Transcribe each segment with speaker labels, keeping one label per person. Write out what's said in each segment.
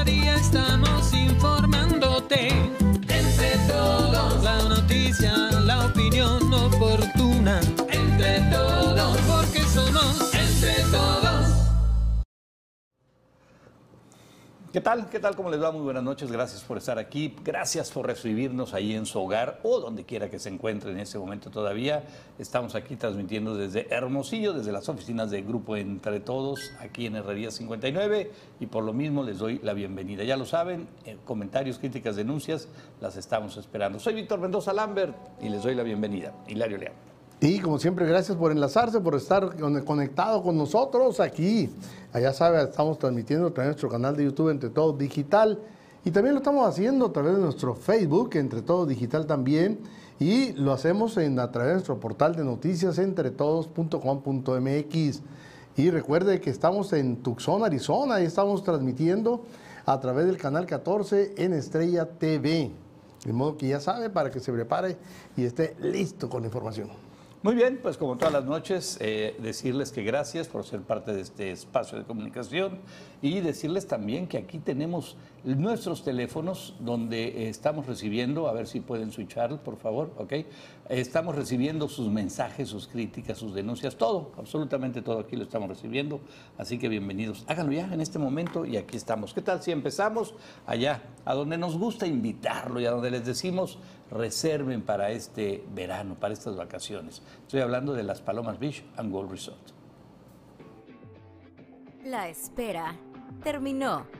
Speaker 1: Cada día estamos informándote.
Speaker 2: ¿Qué tal? ¿Qué tal? ¿Cómo les va? Muy buenas noches. Gracias por estar aquí. Gracias por recibirnos ahí en su hogar o donde quiera que se encuentre en este momento todavía. Estamos aquí transmitiendo desde Hermosillo, desde las oficinas de Grupo Entre Todos, aquí en Herrería 59. Y por lo mismo les doy la bienvenida. Ya lo saben, eh, comentarios, críticas, denuncias, las estamos esperando. Soy Víctor Mendoza Lambert y les doy la bienvenida. Hilario León.
Speaker 3: Y como siempre, gracias por enlazarse, por estar con- conectado con nosotros aquí. Allá sabe, estamos transmitiendo a través de nuestro canal de YouTube Entre Todos Digital. Y también lo estamos haciendo a través de nuestro Facebook, Entre Todos Digital también. Y lo hacemos a través de nuestro portal de noticias, entretodos.com.mx. Y recuerde que estamos en Tucson, Arizona, y estamos transmitiendo a través del canal 14 en Estrella TV. De modo que ya sabe, para que se prepare y esté listo con la información.
Speaker 2: Muy bien, pues como todas las noches, eh, decirles que gracias por ser parte de este espacio de comunicación y decirles también que aquí tenemos nuestros teléfonos donde eh, estamos recibiendo, a ver si pueden switchar, por favor, ¿ok? Estamos recibiendo sus mensajes, sus críticas, sus denuncias, todo, absolutamente todo aquí lo estamos recibiendo, así que bienvenidos. Háganlo ya en este momento y aquí estamos. ¿Qué tal si empezamos allá, a donde nos gusta invitarlo y a donde les decimos reserven para este verano, para estas vacaciones? Estoy hablando de las Palomas Beach and Gold Resort.
Speaker 4: La espera terminó.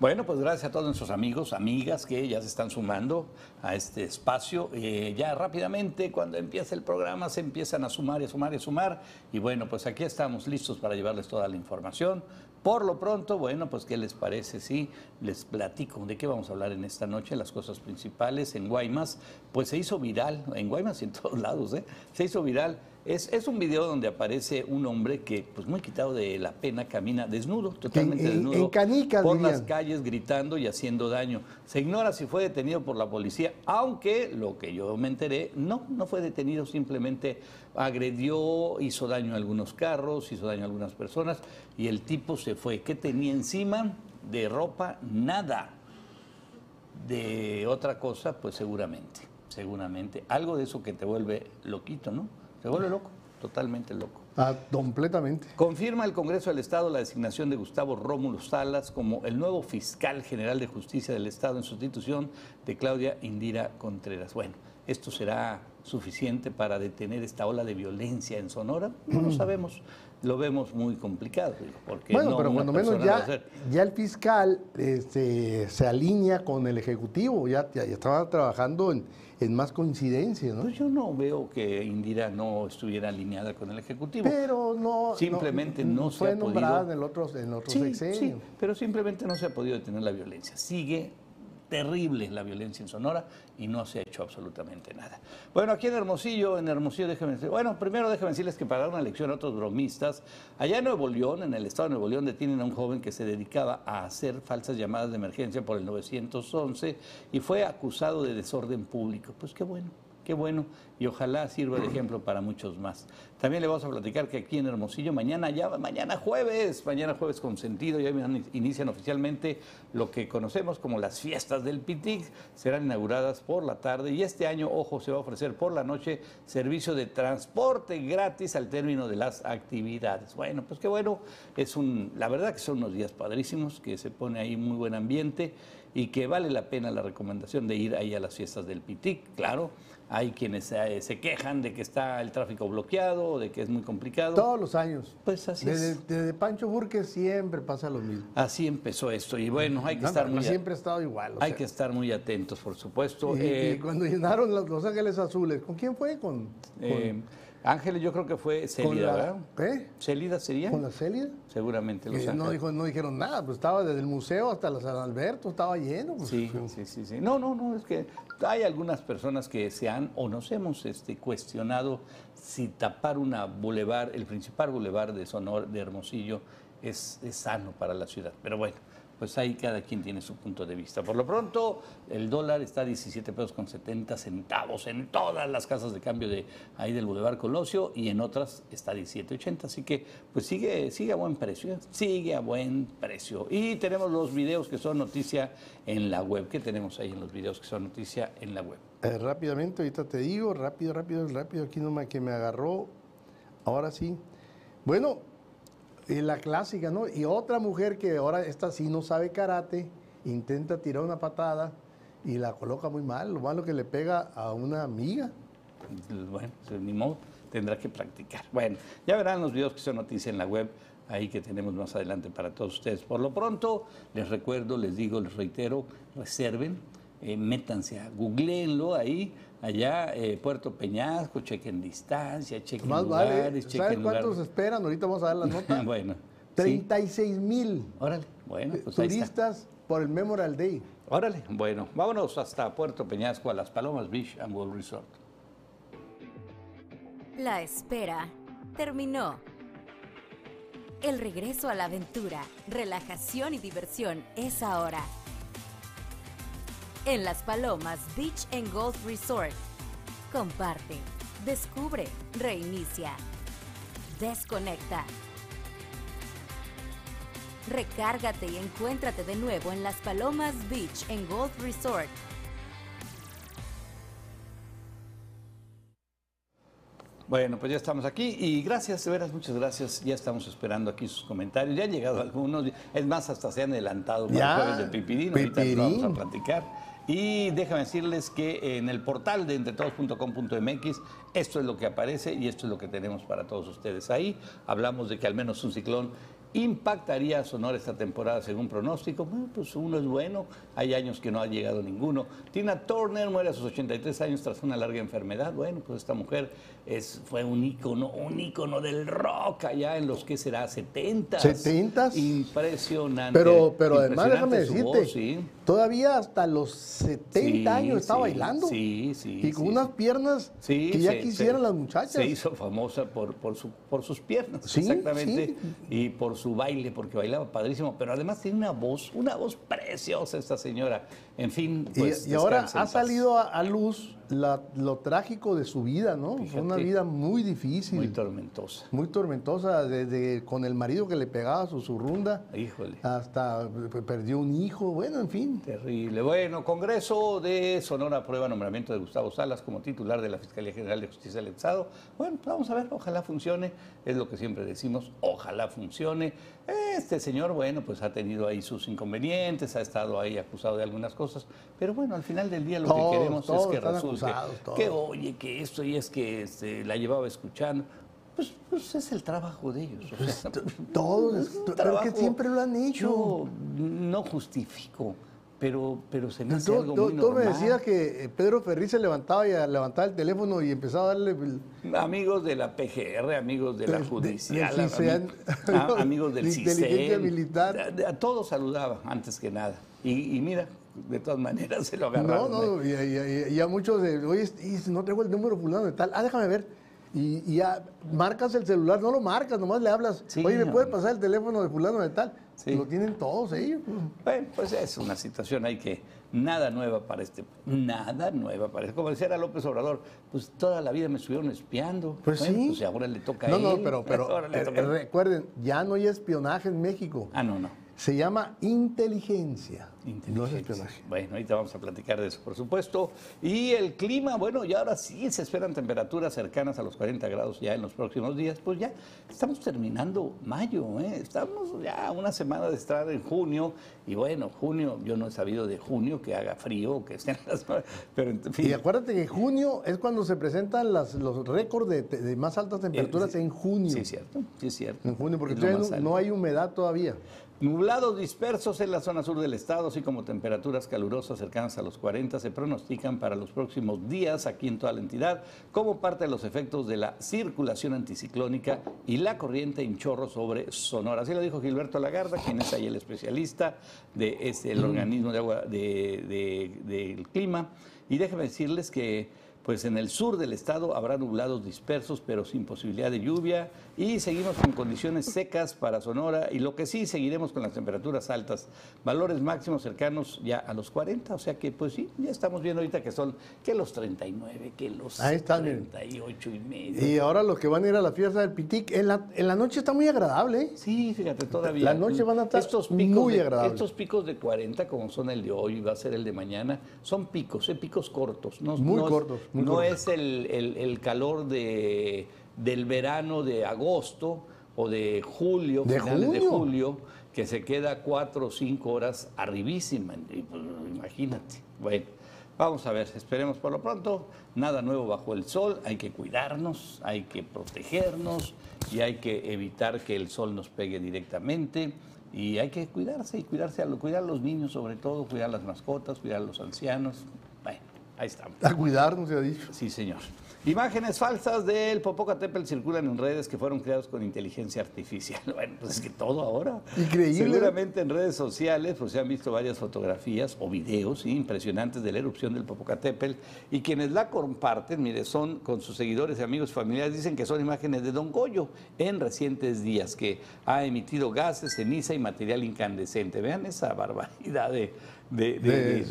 Speaker 2: Bueno, pues gracias a todos nuestros amigos, amigas que ya se están sumando a este espacio. Eh, ya rápidamente, cuando empieza el programa, se empiezan a sumar y a sumar y a sumar. Y bueno, pues aquí estamos listos para llevarles toda la información. Por lo pronto, bueno, pues ¿qué les parece si les platico de qué vamos a hablar en esta noche? Las cosas principales en Guaymas, pues se hizo viral, en Guaymas y en todos lados, ¿eh? Se hizo viral es, es, un video donde aparece un hombre que, pues muy quitado de la pena, camina desnudo, totalmente
Speaker 3: En- en-
Speaker 2: desnudo.
Speaker 3: en canicas,
Speaker 2: Por las calles gritando y haciendo daño. Se ignora si fue detenido por la policía, aunque lo que yo me enteré, no, no fue detenido, simplemente agredió, hizo daño a algunos carros, hizo daño a algunas personas y el tipo se fue. ¿Qué tenía encima? De ropa, nada. De otra cosa, pues seguramente, seguramente. Algo de eso que te vuelve loquito, ¿no? Te vuelve loco, totalmente loco.
Speaker 3: Ah, completamente.
Speaker 2: Confirma el Congreso del Estado la designación de Gustavo Rómulo Salas como el nuevo fiscal general de justicia del Estado en sustitución de Claudia Indira Contreras. Bueno, ¿esto será suficiente para detener esta ola de violencia en Sonora? No lo sabemos. Lo vemos muy complicado, porque
Speaker 3: Bueno,
Speaker 2: no
Speaker 3: pero cuando menos ya, ya el fiscal este, se alinea con el Ejecutivo, ya, ya, ya estaba trabajando en, en más coincidencias, ¿no?
Speaker 2: Pues yo no veo que Indira no estuviera alineada con el Ejecutivo.
Speaker 3: Pero no.
Speaker 2: Simplemente no se
Speaker 3: fue
Speaker 2: ha
Speaker 3: nombrada
Speaker 2: podido-
Speaker 3: en el otro, en otro
Speaker 2: Sí,
Speaker 3: sexenio.
Speaker 2: sí, pero simplemente no se ha podido detener la violencia. Sigue terrible la violencia en Sonora y no se ha hecho absolutamente nada. Bueno, aquí en Hermosillo, en Hermosillo, déjenme decir, bueno, primero déjenme decirles que para dar una lección a otros bromistas, allá en Nuevo León, en el estado de Nuevo León, detienen a un joven que se dedicaba a hacer falsas llamadas de emergencia por el 911 y fue acusado de desorden público. Pues qué bueno. Qué bueno y ojalá sirva de ejemplo para muchos más. También le vamos a platicar que aquí en Hermosillo mañana ya mañana jueves, mañana jueves con sentido ya inician oficialmente lo que conocemos como las fiestas del Pitic, serán inauguradas por la tarde y este año, ojo, se va a ofrecer por la noche servicio de transporte gratis al término de las actividades. Bueno, pues qué bueno, es un la verdad que son unos días padrísimos, que se pone ahí muy buen ambiente y que vale la pena la recomendación de ir ahí a las fiestas del Pitic, claro. Hay quienes eh, se quejan de que está el tráfico bloqueado, de que es muy complicado.
Speaker 3: Todos los años.
Speaker 2: Pues así
Speaker 3: desde,
Speaker 2: es.
Speaker 3: desde Pancho Burke siempre pasa lo mismo.
Speaker 2: Así empezó esto y bueno, hay que
Speaker 3: No,
Speaker 2: estar muy
Speaker 3: siempre ha estado igual.
Speaker 2: hay
Speaker 3: sea.
Speaker 2: que estar muy atentos, por supuesto.
Speaker 3: Y,
Speaker 2: Eh,
Speaker 3: y cuando llenaron los, Los Ángeles Azules, ¿con quién fue? Con, con-
Speaker 2: eh, Ángeles yo creo que fue
Speaker 3: Con
Speaker 2: Célida,
Speaker 3: la-. ¿Qué?
Speaker 2: ¿Célida sería?
Speaker 3: ¿Con la Celia?
Speaker 2: Seguramente Los
Speaker 3: Eh, no, dijo, no dijeron nada, pues estaba desde el museo hasta la San Alberto, estaba lleno. pues.
Speaker 2: Sí, sí, sí, sí. No, no, no, es que hay algunas personas que se han o nos hemos este, cuestionado si tapar una bulevar, el principal bulevar de Sonor, de Hermosillo, es, es sano para la ciudad. Pero bueno, pues ahí cada quien tiene su punto de vista. Por lo pronto, el dólar está a 17 pesos con 70 centavos en todas las casas de cambio de ahí del Boulevard Colosio y en otras está a 17.80. Así que pues sigue, sigue a buen precio, ¿eh? sigue a buen precio. Y tenemos los videos que son noticia en la web. ¿Qué tenemos ahí en los videos que son noticia en la web?
Speaker 3: Eh, rápidamente, ahorita te digo, rápido, rápido, rápido, aquí nomás que me agarró. Ahora sí. Bueno, y la clásica, ¿no? Y otra mujer que ahora esta sí no sabe karate, intenta tirar una patada y la coloca muy mal, lo malo que le pega a una amiga.
Speaker 2: Bueno, pues, ni modo, tendrá que practicar. Bueno, ya verán los videos que son noticia en la web, ahí que tenemos más adelante para todos ustedes. Por lo pronto, les recuerdo, les digo, les reitero, reserven, eh, métanse a, googleenlo ahí, allá, eh, Puerto Peñasco, chequen distancia, chequen
Speaker 3: Más
Speaker 2: lugares,
Speaker 3: vale,
Speaker 2: chequen
Speaker 3: ¿sabes
Speaker 2: lugares.
Speaker 3: cuántos esperan? Ahorita vamos a dar la nota.
Speaker 2: bueno, sí.
Speaker 3: 36 mil
Speaker 2: Órale, bueno, pues ahí está.
Speaker 3: turistas por el Memorial Day.
Speaker 2: Órale, bueno, vámonos hasta Puerto Peñasco, a las Palomas Beach and World Resort.
Speaker 4: La espera terminó. El regreso a la aventura, relajación y diversión es ahora. En Las Palomas Beach and Golf Resort. Comparte, descubre, reinicia, desconecta. Recárgate y encuéntrate de nuevo en Las Palomas Beach and Golf Resort.
Speaker 2: Bueno, pues ya estamos aquí y gracias, de veras, muchas gracias. Ya estamos esperando aquí sus comentarios. Ya han llegado algunos, es más, hasta se han adelantado para
Speaker 3: Ya,
Speaker 2: el jueves del Pipirín. Ahorita lo vamos a platicar. Y déjame decirles que en el portal de entretodos.com.mx esto es lo que aparece y esto es lo que tenemos para todos ustedes ahí. Hablamos de que al menos un ciclón impactaría a Sonora esta temporada según pronóstico. Bueno, pues uno es bueno, hay años que no ha llegado ninguno. Tina Turner muere a sus 83 años tras una larga enfermedad. Bueno, pues esta mujer es, fue un ícono, un ícono del rock allá en los que será 70.
Speaker 3: 70s.
Speaker 2: Impresionante.
Speaker 3: Pero, pero además déjame decirte,
Speaker 2: voz, sí.
Speaker 3: Todavía hasta los 70
Speaker 2: Sí,
Speaker 3: años está
Speaker 2: sí,
Speaker 3: bailando.
Speaker 2: sí, sí,
Speaker 3: Y con
Speaker 2: sí,
Speaker 3: unas piernas que ya
Speaker 2: se-
Speaker 3: quisieran
Speaker 2: se-
Speaker 3: las muchachas.
Speaker 2: Se hizo famosa por, por, su, por sus piernas,
Speaker 3: Sí,
Speaker 2: exactamente,
Speaker 3: sí.
Speaker 2: y por su baile, porque bailaba padrísimo, pero además tiene una voz, una voz preciosa esta señora. En fin,
Speaker 3: Y-
Speaker 2: pues
Speaker 3: y, ahora ha salido a, a luz la- lo trágico de su vida, ¿no? Fue una vida muy difícil,
Speaker 2: Muy
Speaker 3: muy,
Speaker 2: tormentosa.
Speaker 3: tormentosa, desde con el marido que le pegaba su surrunda,
Speaker 2: Híjole.
Speaker 3: hasta p- perdió un hijo, bueno, en fin.
Speaker 2: Terrible. Bueno, Congreso de Sonora aprueba nombramiento de Gustavo Salas como titular de la Fiscalía General de Justicia del Estado. Bueno, pues vamos a ver, ojalá funcione. Es lo que siempre decimos, ojalá funcione. Este señor, bueno, pues ha tenido ahí sus inconvenientes, ha estado ahí acusado de algunas cosas, pero bueno, al final del día lo
Speaker 3: Todos,
Speaker 2: que queremos es
Speaker 3: todos
Speaker 2: que resulte
Speaker 3: acusados, todos.
Speaker 2: que oye, que esto y es que este, la llevaba escuchando. Pues, pues es el trabajo de ellos. o sea,
Speaker 3: Todos,
Speaker 2: es un
Speaker 3: pero que siempre lo han hecho.
Speaker 2: Yo no justifico, pero, pero se me hace
Speaker 3: Tú,
Speaker 2: algo
Speaker 3: tú-
Speaker 2: muy
Speaker 3: tú me decías que eh, Pedro Ferri se levantaba y levantaba el teléfono y empezaba a darle... el-
Speaker 2: Amigos de la PGR, amigos de la
Speaker 3: De- de-
Speaker 2: judicial,
Speaker 3: del CISEN.
Speaker 2: ami- a- amigos del
Speaker 3: De
Speaker 2: CISEN,
Speaker 3: militar.
Speaker 2: A, de- a todos saludaba antes que nada. Y, y mira, de todas maneras se lo
Speaker 3: No,
Speaker 2: agarraron.
Speaker 3: no, y, y- y- y a muchos, de, oye, y no traigo el número fulano de tal, ah, déjame ver. Y, y ya marcas el celular, no lo marcas, nomás le hablas.
Speaker 2: Sí,
Speaker 3: oye, ¿me
Speaker 2: no.
Speaker 3: puedes pasar el teléfono de fulano de tal?
Speaker 2: Sí.
Speaker 3: Lo tienen todos ellos.
Speaker 2: Bueno, pues es una situación ahí que nada nueva para este, nada nueva para este. Como decía López Obrador, pues toda la vida me estuvieron espiando.
Speaker 3: Pues
Speaker 2: Bueno,
Speaker 3: sí.
Speaker 2: Pues ahora le toca
Speaker 3: No,
Speaker 2: a él.
Speaker 3: no, pero, pero eh,
Speaker 2: él.
Speaker 3: recuerden, ya no hay espionaje en México.
Speaker 2: Ah, no, no.
Speaker 3: Se llama inteligencia. No es
Speaker 2: Inteligencia.
Speaker 3: espionaje.
Speaker 2: Bueno, ahorita vamos a platicar de eso, por supuesto. Y el clima, bueno, y ahora sí se esperan temperaturas cercanas a los 40 grados ya en los próximos días. Pues ya estamos terminando mayo, ¿eh? estamos ya una semana de estar en junio. Y bueno, junio, yo no he sabido de junio que haga frío, que estén las. Pero en fin.
Speaker 3: Y acuérdate que junio es cuando se presentan las- los récords de, de más altas temperaturas
Speaker 2: Eh,
Speaker 3: en junio.
Speaker 2: Sí, es cierto, sí, es cierto.
Speaker 3: En junio, porque no hay humedad todavía.
Speaker 2: Nublados dispersos en la zona sur del estado, así como temperaturas calurosas cercanas a los 40, se pronostican para los próximos días aquí en toda la entidad, como parte de los efectos de la circulación anticiclónica y la corriente en chorro sobre Sonora. Así lo dijo Gilberto Lagarda, quien es ahí el especialista del de este, el organismo de agua de, de, del clima. Y déjenme decirles que pues en el sur del estado habrá nublados dispersos, pero sin posibilidad de lluvia. Y seguimos con condiciones secas para Sonora. Y lo que sí, seguiremos con las temperaturas altas, valores máximos cercanos ya a los 40. O sea que, pues sí, ya estamos viendo ahorita que son que los 39, que los
Speaker 3: Ahí están,
Speaker 2: 38 y medio.
Speaker 3: Y ahora los que van a ir a la fiesta del Pitic, en la, en la noche está muy agradable. ¿eh?
Speaker 2: Sí, fíjate, todavía.
Speaker 3: La noche van a estar
Speaker 2: estos picos
Speaker 3: muy agradables.
Speaker 2: Estos picos de 40, como son el de hoy y va a ser el de mañana, son picos, ¿eh? picos cortos. No,
Speaker 3: Muy
Speaker 2: no es-
Speaker 3: cortos, muy
Speaker 2: no
Speaker 3: cortos.
Speaker 2: es el, el- el calor de, del verano de agosto o de julio,
Speaker 3: ¿De
Speaker 2: finales de julio, que se queda cuatro o cinco horas arribísima. Pues, imagínate. Bueno, vamos a ver, esperemos por lo pronto. Nada nuevo bajo el sol. Hay que cuidarnos, hay que protegernos y hay que evitar que el sol nos pegue directamente. Y hay que cuidarse y cuidarse a lo- cuidar a los niños sobre todo, cuidar las mascotas, cuidar a los ancianos. Bueno, ahí estamos.
Speaker 3: A cuidarnos, se ha dicho.
Speaker 2: Sí, señor. Imágenes falsas del Popocatépetl circulan en redes que fueron creadas con inteligencia artificial. Bueno, pues es que todo ahora.
Speaker 3: Increíble.
Speaker 2: Seguramente en redes sociales pues, se han visto varias fotografías o videos ¿sí? impresionantes de la erupción del Popocatépetl y quienes la comparten, mire, son con sus seguidores y amigos familiares, dicen que son imágenes de Don Goyo en recientes días, que ha emitido gases, ceniza y material incandescente. Vean esa barbaridad de, de,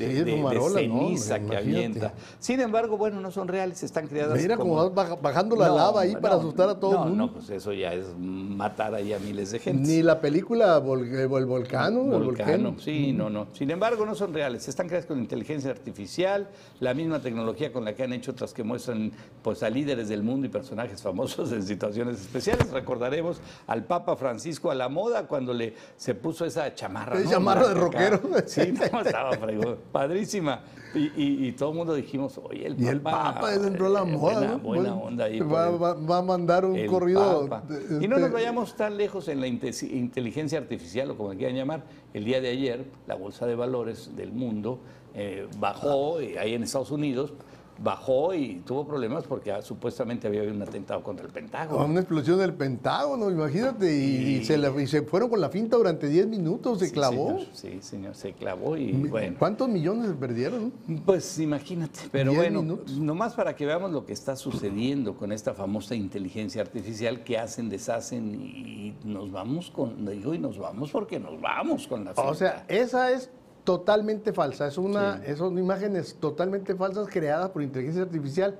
Speaker 2: ceniza que avienta. Sin embargo, bueno, no son reales, están creadas
Speaker 3: Mira
Speaker 2: como...
Speaker 3: baja- bajando la lava ahí para asustar a todo
Speaker 2: no,
Speaker 3: el mundo.
Speaker 2: No, pues eso ya es matar ahí a miles de gente.
Speaker 3: Ni la película Vol- eh, el Volcano, el
Speaker 2: Volcano, sí, no, no. Sin embargo, no son reales. Están creadas con inteligencia artificial, la misma tecnología con la que han hecho otras que muestran pues, a líderes del mundo y personajes famosos en situaciones especiales. Recordaremos al Papa Francisco a la moda cuando le se puso esa chamarra.
Speaker 3: Chamarra de rockero.
Speaker 2: Sí, no, estaba fregón. Padrísima. Y, y- y todo el mundo dijimos, oye, el
Speaker 3: Y el
Speaker 2: Papa.
Speaker 3: Papa es entró a la
Speaker 2: eh,
Speaker 3: moda.
Speaker 2: Buena,
Speaker 3: ¿no?
Speaker 2: buena
Speaker 3: Bueno,
Speaker 2: onda ahí. por
Speaker 3: Va,
Speaker 2: el-
Speaker 3: va- va a mandar un corrido.
Speaker 2: Papa. Y no nos
Speaker 3: este,
Speaker 2: vayamos tan lejos en la inte- inteligencia artificial, o como quieran llamar. El día de ayer, la Bolsa de Valores del mundo eh, bajó, y ahí en Estados Unidos, bajó y tuvo problemas porque ah, supuestamente había habido un atentado contra el Pentágono.
Speaker 3: Una explosión del Pentágono, imagínate. Y, se, la- y se fueron con la finta durante 10 minutos, se
Speaker 2: Sí,
Speaker 3: clavó.
Speaker 2: señor, sí, señor, se clavó y bueno.
Speaker 3: ¿Cuántos millones se perdieron?
Speaker 2: Pues imagínate, pero bueno,
Speaker 3: minutos.
Speaker 2: nomás para que veamos lo que está sucediendo con esta famosa inteligencia artificial que hacen, deshacen y nos vamos con, digo, y nos vamos porque nos vamos con la
Speaker 3: O
Speaker 2: finta.
Speaker 3: sea, esa es totalmente falsa. Es una, Son imágenes totalmente falsas creadas por inteligencia artificial.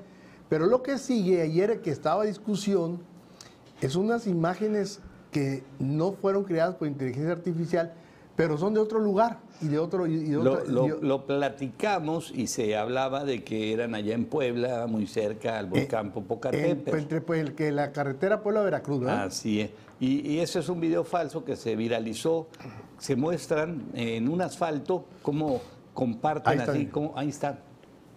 Speaker 3: Pero lo que sigue ayer que estaba discusión es unas imágenes que no fueron creadas por inteligencia artificial, pero son de otro lugar y de otro. y- de
Speaker 2: Lo,
Speaker 3: otra-
Speaker 2: lo-
Speaker 3: y-
Speaker 2: lo platicamos y se hablaba de que eran allá en Puebla, muy cerca al volcán
Speaker 3: en-
Speaker 2: Popocatépetl.
Speaker 3: entre pues, el que la carretera Puebla-Veracruz, ¿verdad?
Speaker 2: Así es. Y, y ese es un video falso que se viralizó. Se muestran en un asfalto cómo comparten así, cómo, ahí está,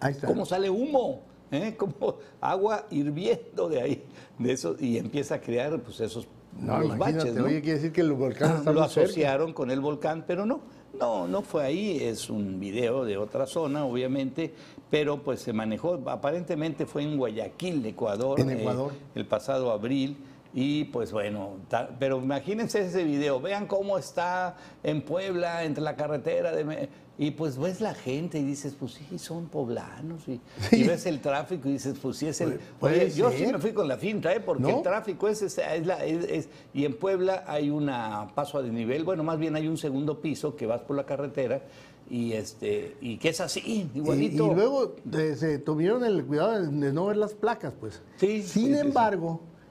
Speaker 3: Ahí está.
Speaker 2: cómo sale humo, ¿eh? como agua hirviendo de ahí, de eso, y empieza a crear pues esos
Speaker 3: No,
Speaker 2: los baches, ¿no?
Speaker 3: oye, quiere decir que el volcán está
Speaker 2: lo
Speaker 3: cerca.
Speaker 2: asociaron con el volcán, pero no, no, no fue ahí, es un video de otra zona, obviamente, pero pues se manejó, aparentemente fue en Guayaquil, Ecuador,
Speaker 3: En
Speaker 2: eh,
Speaker 3: Ecuador.
Speaker 2: el pasado abril. Y pues bueno, ta- pero imagínense ese video, vean cómo está en Puebla, entre la carretera de... Y pues ves la gente y dices, pues sí, son poblanos. Y, y ves el tráfico y dices, pues sí es el...
Speaker 3: Puede
Speaker 2: Oye, yo sí me fui con la finta, ¿eh? porque
Speaker 3: ¿No?
Speaker 2: el tráfico es, es, es la- es- es- Y en Puebla hay una paso a desnivel, bueno, más bien hay un segundo piso que vas por la carretera y este y que es así,
Speaker 3: Y, y
Speaker 2: igualito.
Speaker 3: luego eh, se tuvieron el cuidado de, no ver las placas, pues.
Speaker 2: Sí,
Speaker 3: Sin
Speaker 2: sí, sí.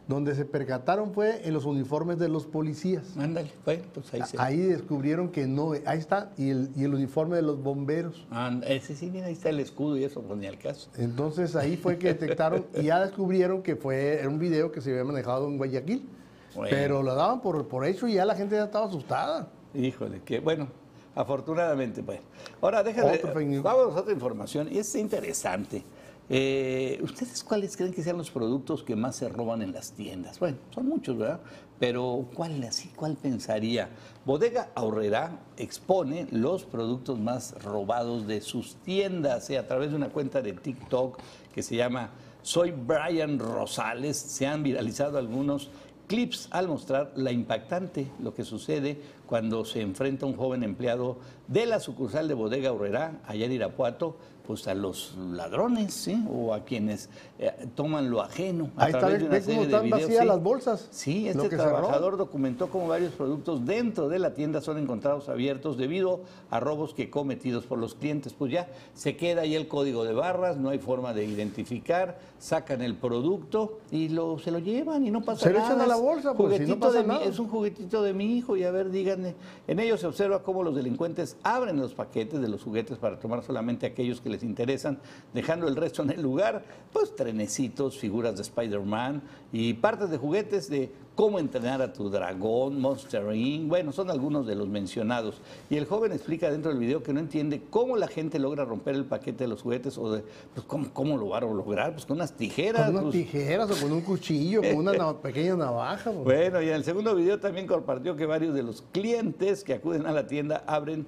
Speaker 3: Donde se percataron fue en los uniformes de los policías.
Speaker 2: Ándale, bueno, pues ahí se...
Speaker 3: Ahí descubrieron que no, ahí está, y el, y el uniforme de los bomberos.
Speaker 2: Ah, ese sí, mira, ahí está el escudo y eso, pues ni al caso.
Speaker 3: Entonces ahí fue que detectaron y ya descubrieron que fue era un video que se había manejado en Guayaquil.
Speaker 2: Bueno.
Speaker 3: Pero lo daban por, por hecho y ya la gente ya estaba asustada.
Speaker 2: Híjole, que bueno, afortunadamente, pues. Ahora déjame, vamos a otra información, y es interesante. Eh, ¿Ustedes cuáles creen que sean los productos que más se roban en las tiendas? Bueno, son muchos, ¿verdad? Pero ¿cuál así? ¿Cuál pensaría? Bodega Aurrera expone los productos más robados de sus tiendas eh, a través de una cuenta de TikTok que se llama Soy Brian Rosales. Se han viralizado algunos clips al mostrar la impactante lo que sucede cuando se enfrenta un joven empleado de la sucursal de Bodega Aurrera, allá en Irapuato, pues a los ladrones, ¿sí? O a quienes eh, toman lo ajeno. A
Speaker 3: Ahí está,
Speaker 2: través
Speaker 3: ve,
Speaker 2: de una
Speaker 3: cómo
Speaker 2: serie de
Speaker 3: están
Speaker 2: videos,
Speaker 3: vacías
Speaker 2: sí.
Speaker 3: las bolsas.
Speaker 2: Sí,
Speaker 3: Lo
Speaker 2: este
Speaker 3: se
Speaker 2: trabajador documentó cómo varios productos dentro de la tienda son encontrados abiertos debido a robos que cometidos por los clientes. Pues ya se queda ahí el código de barras, no hay forma de identificar, sacan el producto y lo, se lo llevan y no pasa
Speaker 3: Se lo
Speaker 2: nada.
Speaker 3: echan a la bolsa, pues, si no pasa
Speaker 2: de mi- es un juguetito de mi hijo y a ver, díganme. En ellos se observa cómo los delincuentes abren los paquetes de los juguetes para tomar solamente aquellos que les interesan, dejando el resto en el lugar, pues trenecitos, figuras de Spider-Man y partes de juguetes de cómo entrenar a tu dragón, Monster Inc. Bueno, son algunos de los mencionados. Y el joven explica dentro del video que no entiende cómo la gente logra romper el paquete de los juguetes o de, pues, ¿cómo, cómo lo va a lograr? Pues con unas tijeras.
Speaker 3: Con unas
Speaker 2: pues,
Speaker 3: tijeras o con un cuchillo, con una na- pequeña navaja. pues.
Speaker 2: bueno, y en el segundo video también compartió que varios de los clientes que acuden a la tienda abren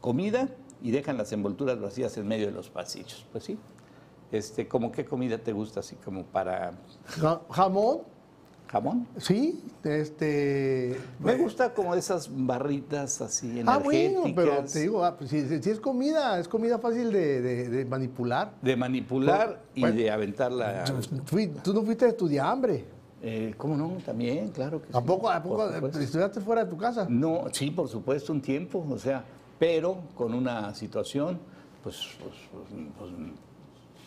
Speaker 2: comida y dejan las envolturas vacías en medio de los pasillos. Pues sí. Este, ¿cómo qué comida te gusta así como para
Speaker 3: Ja- jamón,
Speaker 2: jamón?
Speaker 3: sí, este...
Speaker 2: Me gusta como esas barritas así
Speaker 3: Ah,
Speaker 2: energéticas.
Speaker 3: bueno, pero te digo, ah, pues, si, es comida, es comida fácil de, de- de manipular.
Speaker 2: de manipular y
Speaker 3: Bueno.
Speaker 2: de aventarla.
Speaker 3: Fui- tú no fuiste a estudiar hambre.
Speaker 2: Eh, ¿Cómo no? También, claro que sí.
Speaker 3: ¿A poco, a poco estudiaste fuera de tu casa?
Speaker 2: No, sí, por supuesto, un tiempo, o sea, pero con una situación, pues, pues, pues, pues,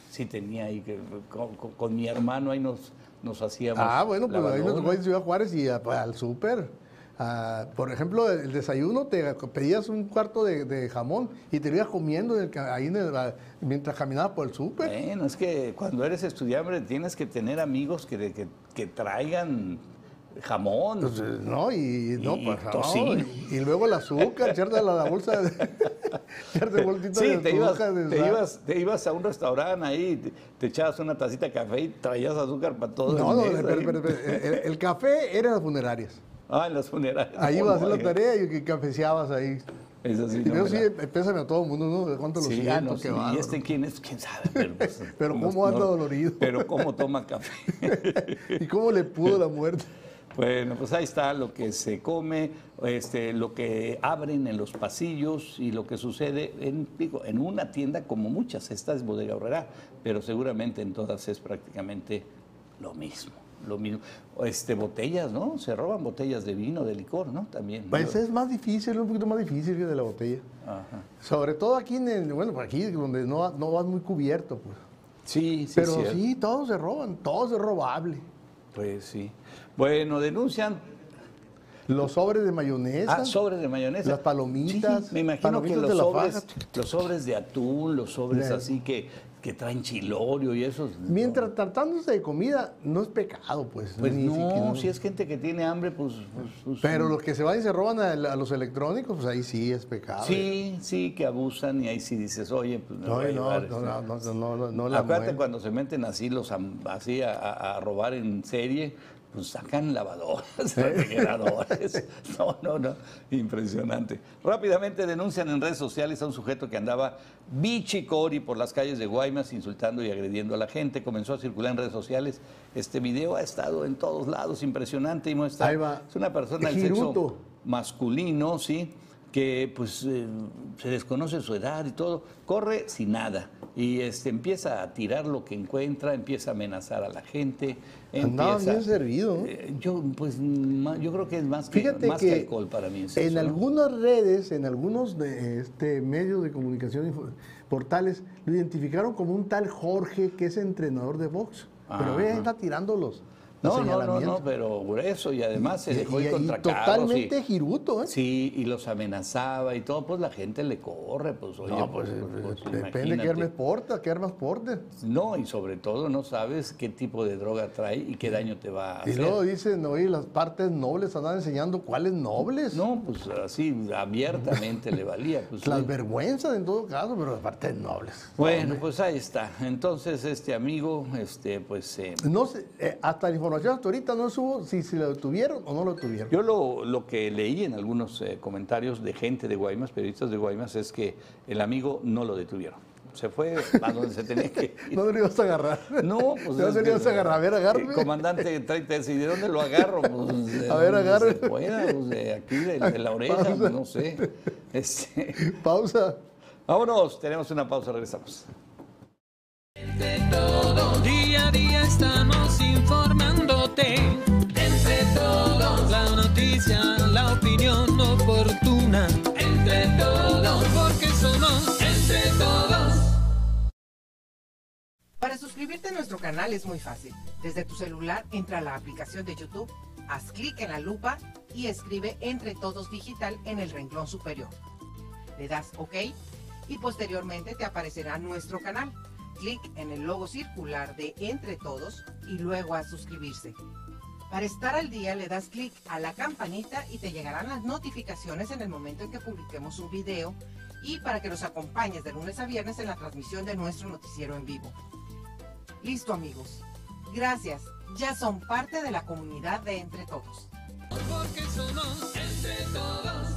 Speaker 2: sí tenía ahí que, con, con- con mi hermano ahí nos, nos hacíamos.
Speaker 3: Ah, bueno, pues ahí nos tocó a Ciudad Juárez y a- al súper. Ah, por ejemplo, el desayuno, te pedías un cuarto de, de jamón y te lo ibas comiendo en el ahí en el- ah, mientras caminabas por el súper.
Speaker 2: Bueno, es que cuando eres estudiante tienes que tener amigos que, que, que traigan jamón.
Speaker 3: Pues, eh, no, y no,
Speaker 2: Y
Speaker 3: pues, no,
Speaker 2: tocino.
Speaker 3: y, y luego el azúcar, echarte la, la bolsa de, echarte bolsita
Speaker 2: Sí,
Speaker 3: de
Speaker 2: te ibas,
Speaker 3: azúcar, de
Speaker 2: te, ibas, te ibas a un restaurante ahí, te, te echabas una tacita de café y traías azúcar para todo
Speaker 3: No,
Speaker 2: el
Speaker 3: no, espera, espera. El, el café era en las funerarias.
Speaker 2: Ah, en las funerarias.
Speaker 3: Ahí
Speaker 2: No,
Speaker 3: ibas a hacer
Speaker 2: no,
Speaker 3: la tarea y que cafeceabas ahí.
Speaker 2: Eso sí,
Speaker 3: Y
Speaker 2: no
Speaker 3: pésame a todo el mundo, ¿no? De cuánto lo
Speaker 2: Sí,
Speaker 3: siento,
Speaker 2: no,
Speaker 3: qué
Speaker 2: sí. ¿Y este quién es? ¿Quién sabe? Pero, pues,
Speaker 3: Pero
Speaker 2: no-
Speaker 3: cómo anda
Speaker 2: no-
Speaker 3: dolorido.
Speaker 2: Pero cómo toma café.
Speaker 3: ¿Y cómo le pudo la muerte?
Speaker 2: Bueno, pues ahí está lo que se come, este, lo que abren en los pasillos y lo que sucede en, digo, en una tienda como muchas. Esta es Bodega Horrera, pero seguramente en todas es prácticamente lo mismo. Lo mismo. Este, botellas, ¿no? Se roban botellas de vino, de licor, ¿no? También.
Speaker 3: Pues es más difícil, un poquito más difícil que de la botella.
Speaker 2: Ajá.
Speaker 3: Sobre todo aquí en el, bueno, por aquí donde no, no vas muy cubierto, pues.
Speaker 2: Sí, sí,
Speaker 3: Pero sí, todos se roban, todo es robable.
Speaker 2: Pues sí. Bueno, denuncian
Speaker 3: Los sobres de mayonesa.
Speaker 2: Ah, sobres de mayonesa.
Speaker 3: Las palomitas,
Speaker 2: Sí, me imagino
Speaker 3: palomitas
Speaker 2: que los sobres, los sobres de atún, los sobres así que, que traen chilorio y esos.
Speaker 3: Mientras tratándose de comida, no es pecado, pues.
Speaker 2: Pues no,
Speaker 3: siquiera-
Speaker 2: si es gente que tiene hambre, pues. pues- pues-
Speaker 3: Pero los que se van y se roban a, a los electrónicos, pues ahí sí es pecado.
Speaker 2: Sí, sí, que abusan y ahí sí dices, oye, pues me
Speaker 3: No, no,
Speaker 2: llevar,
Speaker 3: no,
Speaker 2: este,
Speaker 3: no, no, no, no, no la
Speaker 2: Acuérdate cuando se meten así los así a- a robar en serie, pues sacan lavadoras, refrigeradores. No, no, no. Impresionante. Rápidamente denuncian en redes sociales a un sujeto que andaba bichicori por las calles de Guaymas insultando y agrediendo a la gente. Comenzó a circular en redes sociales. Este video ha estado en todos lados, impresionante y muestra.
Speaker 3: Ahí va.
Speaker 2: Es una persona del sexo masculino, ¿sí? Que pues eh, se desconoce su edad y todo, corre sin nada y este, empieza a tirar lo que encuentra, empieza a amenazar a la gente.
Speaker 3: Andaba
Speaker 2: empieza-
Speaker 3: bien servido.
Speaker 2: Eh, yo, pues, ma- yo creo que es más que,
Speaker 3: Fíjate
Speaker 2: más
Speaker 3: que,
Speaker 2: que alcohol para mí. es
Speaker 3: en
Speaker 2: eso, ¿no?
Speaker 3: algunas redes, en algunos de, este, medios de comunicación, portales, lo identificaron como un tal Jorge que es entrenador de box. Pero ve, está tirándolos.
Speaker 2: No, no, no, no, pero grueso y además se
Speaker 3: Y-
Speaker 2: dejó ir
Speaker 3: y- y
Speaker 2: contra y-
Speaker 3: totalmente jiruto, ¿eh?
Speaker 2: Sí, y los amenazaba y todo, pues la gente le corre, pues oye,
Speaker 3: no, pues,
Speaker 2: pues, pues, pues,
Speaker 3: depende qué armas porta, qué armas porte.
Speaker 2: No, y sobre todo no sabes qué tipo de droga trae y qué daño te va a
Speaker 3: Y
Speaker 2: hacer.
Speaker 3: luego dicen, oye, las partes nobles andan enseñando cuáles nobles.
Speaker 2: No, pues así abiertamente le valía. Pues,
Speaker 3: Las vergüenzas en todo caso, pero las partes nobles.
Speaker 2: Bueno, pues ahí está. Entonces este amigo, este, pues eh,
Speaker 3: No sé, eh, hasta la información hasta ahorita no subo si, si lo detuvieron o no lo detuvieron.
Speaker 2: yo lo, lo que leí en algunos eh, comentarios de gente de Guaymas, periodistas de Guaymas, es que el amigo no lo detuvieron. Se fue a donde se tenía que ir.
Speaker 3: No lo ibas a agarrar.
Speaker 2: No, pues.
Speaker 3: No lo ibas a agarrar. A ver, agárrame.
Speaker 2: Eh, Comandante, tráete ¿y de dónde lo agarro? Pues,
Speaker 3: A ver,
Speaker 2: se pueda, pues, de aquí, de, de la oreja,
Speaker 3: Pausa.
Speaker 2: pues, no sé. Este,
Speaker 3: Pausa.
Speaker 2: vámonos, tenemos una pausa, regresamos.
Speaker 1: Día a día estamos informándote. Entre todos, la noticia, la opinión oportuna. Entre todos, porque somos entre todos.
Speaker 5: Para suscribirte a nuestro canal es muy fácil. Desde tu celular entra a la aplicación de YouTube, haz clic en la lupa y escribe Entre Todos Digital en el renglón superior. Le das OK y posteriormente te aparecerá nuestro canal. Clic en el logo circular de Entre Todos y luego a suscribirse. Para estar al día le das clic a la campanita y te llegarán las notificaciones en el momento en que publiquemos un video y para que nos acompañes de lunes a viernes en la transmisión de nuestro noticiero en vivo. Listo amigos. Gracias. Ya son parte de la comunidad de Entre Todos.
Speaker 1: Porque somos entre todos.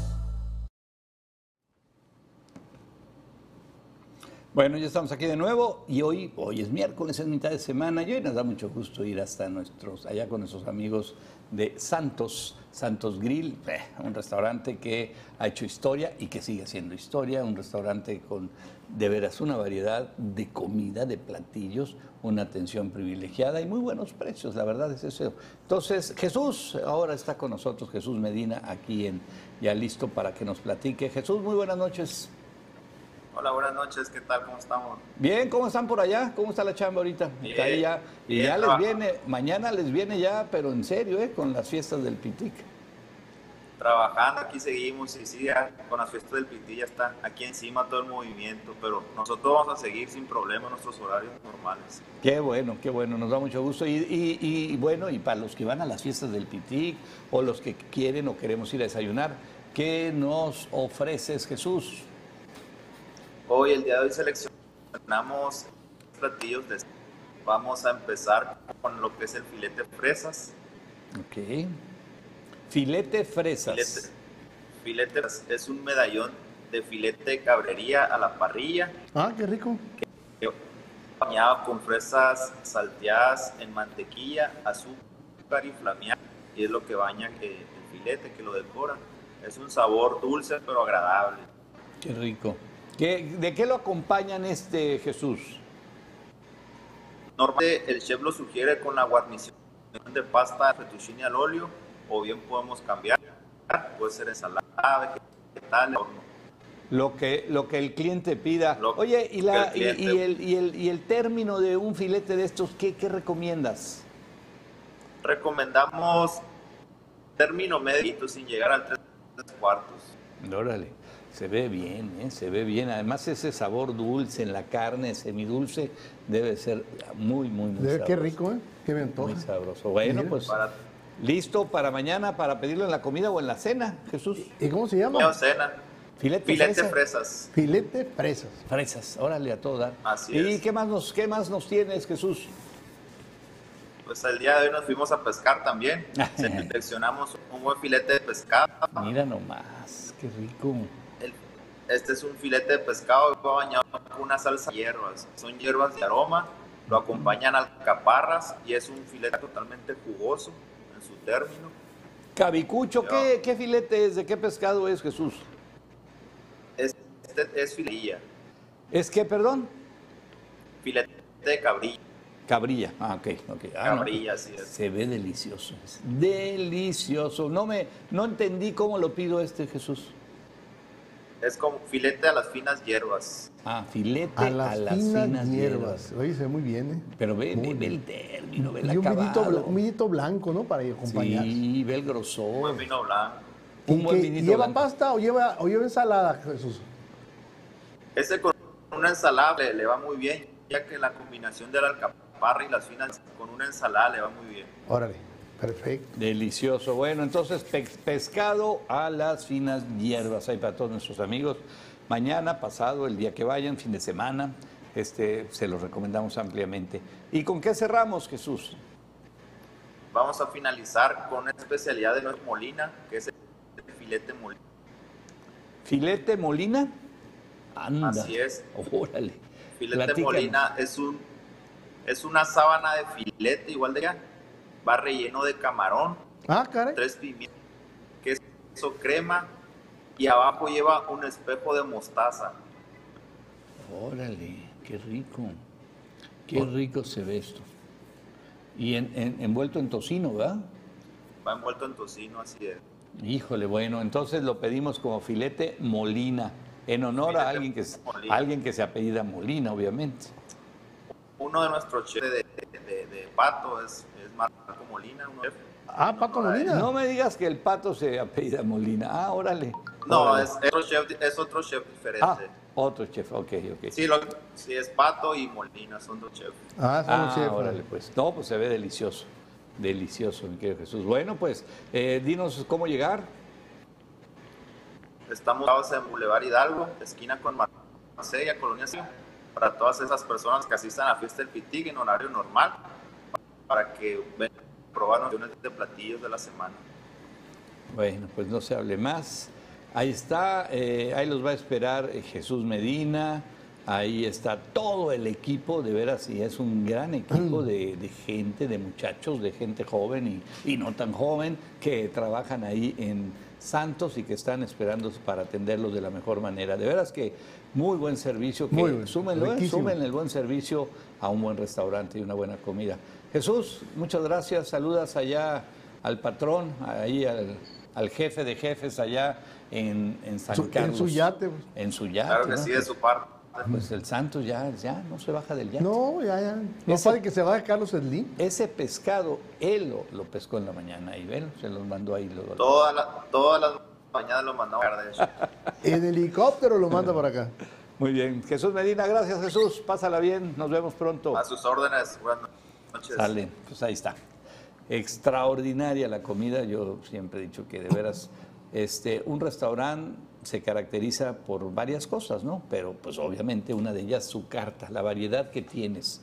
Speaker 2: Bueno, ya estamos aquí de nuevo y hoy, hoy es miércoles, es mitad de semana y hoy nos da mucho gusto ir hasta nuestros, allá con nuestros amigos de Santos, Santos Grill, eh, un restaurante que ha hecho historia y que sigue haciendo historia, un restaurante con de veras una variedad de comida, de platillos, una atención privilegiada y muy buenos precios, la verdad es eso. Entonces, Jesús ahora está con nosotros, Jesús Medina, aquí en, ya listo para que nos platique. Jesús, muy buenas noches.
Speaker 6: Hola, buenas noches, ¿qué tal? ¿Cómo estamos?
Speaker 2: Bien, ¿cómo están por allá? ¿Cómo está la chamba ahorita?
Speaker 6: Bien,
Speaker 2: Está ahí ya, y ya les viene, mañana les viene ya, pero en serio, ¿eh? Con las fiestas del Pitic.
Speaker 6: Trabajando, aquí seguimos y sí, ya con las fiestas del Pití ya está aquí encima todo el movimiento, pero nosotros vamos a seguir sin problema nuestros horarios normales.
Speaker 2: Qué bueno, qué bueno, nos da mucho gusto. Y, y- y, bueno, y para los que van a las fiestas del Pitic o los que quieren o queremos ir a desayunar, ¿qué nos ofreces, Jesús?
Speaker 6: Hoy, el día de hoy, seleccionamos platillos de... Vamos a empezar con lo que es el filete de fresas.
Speaker 2: Ok. Filete fresas.
Speaker 6: Filete, filete es un medallón de filete de cabrería a la parrilla,
Speaker 3: Ah, qué rico.
Speaker 6: bañado con fresas salteadas en mantequilla, azúcar y flameado. Y es lo que baña que, el filete, que lo decora. Es un sabor dulce pero agradable.
Speaker 2: Qué rico. ¿Qué- ¿De qué lo acompañan este Jesús?
Speaker 6: Normalmente el chef lo sugiere con la guarnición de pasta de fettuccine al óleo o bien podemos cambiar. Puede ser ensalada, vegetal, horno.
Speaker 2: Lo que, lo que el cliente pida.
Speaker 6: Lo
Speaker 2: Oye, y, la,
Speaker 6: el cliente-
Speaker 2: y el, y, el, y el término de un filete de estos, ¿qué, qué recomiendas?
Speaker 6: Recomendamos término medio sin llegar al 3 cuartos.
Speaker 2: Órale, se ve bien, ¿eh? se ve bien. Además, ese sabor dulce en la carne, semidulce, debe ser muy, muy, muy sabroso.
Speaker 3: qué rico, ¿eh? Qué me antoja.
Speaker 2: Muy sabroso. Bueno,
Speaker 3: Mira.
Speaker 2: pues
Speaker 6: Para
Speaker 2: listo para mañana para pedirlo en la comida o en la cena, Jesús.
Speaker 3: ¿Y cómo se llama?
Speaker 6: cena,
Speaker 2: Filete,
Speaker 6: filete
Speaker 2: fresa.
Speaker 6: fresas.
Speaker 3: Filete fresas.
Speaker 2: Fresas, órale a todo dar.
Speaker 6: Así
Speaker 2: ¿Y
Speaker 6: es.
Speaker 2: qué más nos qué más nos tienes, Jesús?
Speaker 6: Pues el día de hoy nos fuimos a pescar también. Seleccionamos un buen filete de pescado.
Speaker 2: Mira nomás, qué rico.
Speaker 6: Este es un filete de pescado que va bañado con una salsa de hierbas. Son hierbas de aroma, lo acompañan alcaparras y es un filete totalmente jugoso en su término.
Speaker 2: Cabicucho, ¿qué, qué filete es? ¿De qué pescado es, Jesús?
Speaker 6: Este es fililla,
Speaker 2: ¿Es que, perdón?
Speaker 6: filete de cabrilla.
Speaker 2: Cabrilla. Ah, ok, ok. Ah, no,
Speaker 6: Cabrilla, así es.
Speaker 2: Se ve delicioso. es Delicioso. No me, no entendí cómo lo pido este Jesús.
Speaker 6: Es como filete a las finas hierbas.
Speaker 2: Ah, filete
Speaker 3: A las, finas, hierbas.
Speaker 2: hierbas.
Speaker 3: Oye, se ve muy bien, ¿eh?
Speaker 2: Pero ve,
Speaker 3: Muy
Speaker 2: ve- ve
Speaker 3: bien.
Speaker 2: el término. vino ve
Speaker 3: Y un vinito, un blanco, ¿no? Para acompañar.
Speaker 2: Sí, ve el grosor.
Speaker 6: Buen vino blanco.
Speaker 2: Un
Speaker 3: ¿Y
Speaker 2: buen vinito
Speaker 3: ¿Lleva
Speaker 2: blanco.
Speaker 3: pasta o lleva, o lleva ensalada, Jesús?
Speaker 6: Este con una ensalada le, le va muy bien, ya que la combinación de la alcaparra y las finas con una ensalada le va muy bien.
Speaker 3: Órale, perfecto.
Speaker 2: Delicioso. Bueno, entonces pe- pescado a las finas hierbas. Ahí para todos nuestros amigos. Mañana, pasado, el día que vayan, fin de semana, este, se los recomendamos ampliamente. ¿Y con qué cerramos, Jesús?
Speaker 6: Vamos a finalizar con una especialidad de nuez molina, que es el filete molina.
Speaker 2: ¿Filete Molina? Anda.
Speaker 6: Así es.
Speaker 2: Órale.
Speaker 6: Filete
Speaker 2: Platícanos.
Speaker 6: molina es un es una sábana de filete igual de va relleno de camarón,
Speaker 3: Ah, caray.
Speaker 6: tres pimientos, queso crema y abajo lleva un espejo de mostaza.
Speaker 2: Órale, qué rico. Qué rico se ve esto. Y en- en- envuelto en tocino, ¿verdad?
Speaker 6: Va envuelto en tocino, así es.
Speaker 2: Híjole, bueno, entonces lo pedimos como filete Molina, en honor a alguien que, es-
Speaker 6: Molina.
Speaker 2: alguien que se apellida Molina, obviamente.
Speaker 6: Uno de nuestros chefs de, de- de pato es, es Marco Molina, un chef.
Speaker 3: Ah, Paco Molina.
Speaker 2: No me digas que el pato se apellida Molina. Ah, órale.
Speaker 6: No,
Speaker 2: Órale.
Speaker 6: es, es otro chef, es otro chef diferente.
Speaker 2: Ah, otro chef, ok, ok.
Speaker 6: Sí, lo- sí, es pato y Molina, son dos chefs.
Speaker 3: Ah, son
Speaker 2: Ah,
Speaker 3: los chefs.
Speaker 2: órale, pues. No, pues se ve delicioso. Delicioso, mi querido Jesús. Bueno, pues, eh, dinos cómo llegar.
Speaker 6: Estamos en Boulevard Hidalgo, esquina con Marsella, Colonia para todas esas personas que asistan a la fiesta del Pitig en horario normal, para que vengan a probar opciones de platillos de la semana.
Speaker 2: Bueno, pues no se hable más. Ahí está, eh, ahí los va a esperar eh, Jesús Medina, ahí está todo el equipo, de veras, y es un gran equipo de, de gente, de muchachos, de gente joven y, y no tan joven, que trabajan ahí en Santos y que están esperando para atenderlos de la mejor manera. De veras que muy buen servicio, que
Speaker 3: Muy bueno,
Speaker 2: súmenlo, eh, súmenle el buen servicio a un buen restaurante y una buena comida. Jesús, muchas gracias, saludas allá al patrón, ahí al, al jefe de jefes allá en, en San
Speaker 3: Su- en
Speaker 2: Carlos.
Speaker 3: su yate, pues.
Speaker 2: En su yate.
Speaker 6: Claro que
Speaker 2: ¿no?
Speaker 6: sí, de su parte.
Speaker 2: Pues el Santos ya, ya no se baja del yate.
Speaker 3: No, ya, ya. No
Speaker 2: Ese-
Speaker 3: sabe que se va a Carlos Slim.
Speaker 2: Ese pescado, él lo, lo pescó en la mañana y ven, se los mandó ahí. Lo,
Speaker 6: Toda la- todas las mañanas lo mandamos a de hecho.
Speaker 3: En helicóptero lo manda para acá.
Speaker 2: Muy bien. Jesús Medina, gracias Jesús. Pásala bien. Nos vemos pronto.
Speaker 6: A sus órdenes. Buenas noches.
Speaker 2: Sale, pues ahí está. Extraordinaria la comida. Yo siempre he dicho que de veras, este, un restaurante se caracteriza por varias cosas, ¿no? Pero pues obviamente una de ellas su carta, la variedad que tienes,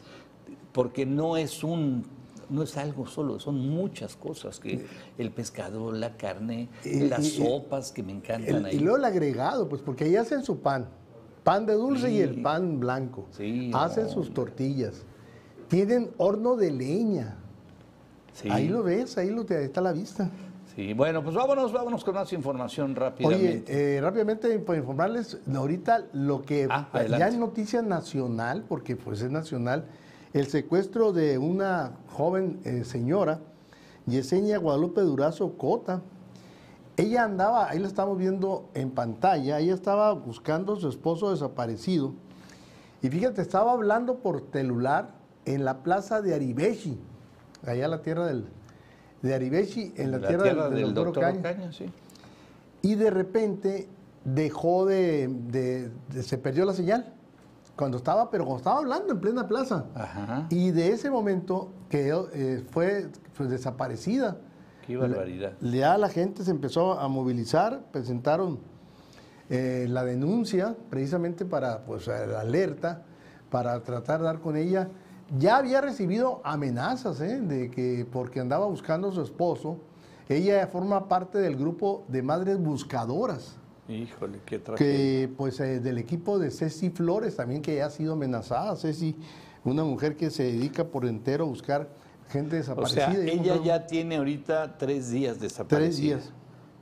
Speaker 2: porque no es un no es algo solo, son muchas cosas que el pescado, la carne, las sopas que me encantan
Speaker 3: El-
Speaker 2: ahí.
Speaker 3: y luego el agregado, pues porque ahí hacen su pan. Pan de dulce y el pan blanco.
Speaker 2: Sí,
Speaker 3: hacen
Speaker 2: no,
Speaker 3: sus tortillas. Tienen horno de leña.
Speaker 2: Sí,
Speaker 3: Ahí lo ves, ahí, lo te- ahí está la vista.
Speaker 2: sí. Bueno, pues vámonos, vámonos con más información
Speaker 3: Oye,
Speaker 2: rápidamente.
Speaker 3: eh, rápidamente para informarles, ahorita lo que
Speaker 2: Ah,
Speaker 3: ya es noticia nacional, porque pues es nacional, el secuestro de una joven eh, señora, Yesenia Guadalupe Durazo Cota. Ella andaba, ahí la estamos viendo en pantalla, ella estaba buscando a su esposo desaparecido. Y fíjate, estaba hablando por celular en la plaza de Aribeshi, allá la tierra del, de Aribeshi, en la, tierra, del, del doctor Ocaña.
Speaker 2: Ocaña, sí.
Speaker 3: Y de repente dejó de, de- de- se perdió la señal. Cuando estaba, pero cuando estaba hablando en plena plaza.
Speaker 2: Ajá.
Speaker 3: Y de ese momento quedó, eh, fue desaparecida.
Speaker 2: Qué barbaridad.
Speaker 3: Ya la gente se empezó a movilizar, presentaron eh, la denuncia precisamente para, pues, la alerta, para tratar de dar con ella. Ya había recibido amenazas, ¿eh? de que porque andaba buscando a su esposo. Ella forma parte del grupo de madres buscadoras,
Speaker 2: Híjole, qué tragedia.
Speaker 3: que pues eh, del equipo de Ceci Flores también que ya ha sido amenazada. Ceci, una mujer que se dedica por entero a buscar gente
Speaker 2: O
Speaker 3: desaparecida.
Speaker 2: sea,
Speaker 3: y
Speaker 2: ella ya tiene ahorita tres días desaparecida.
Speaker 3: días.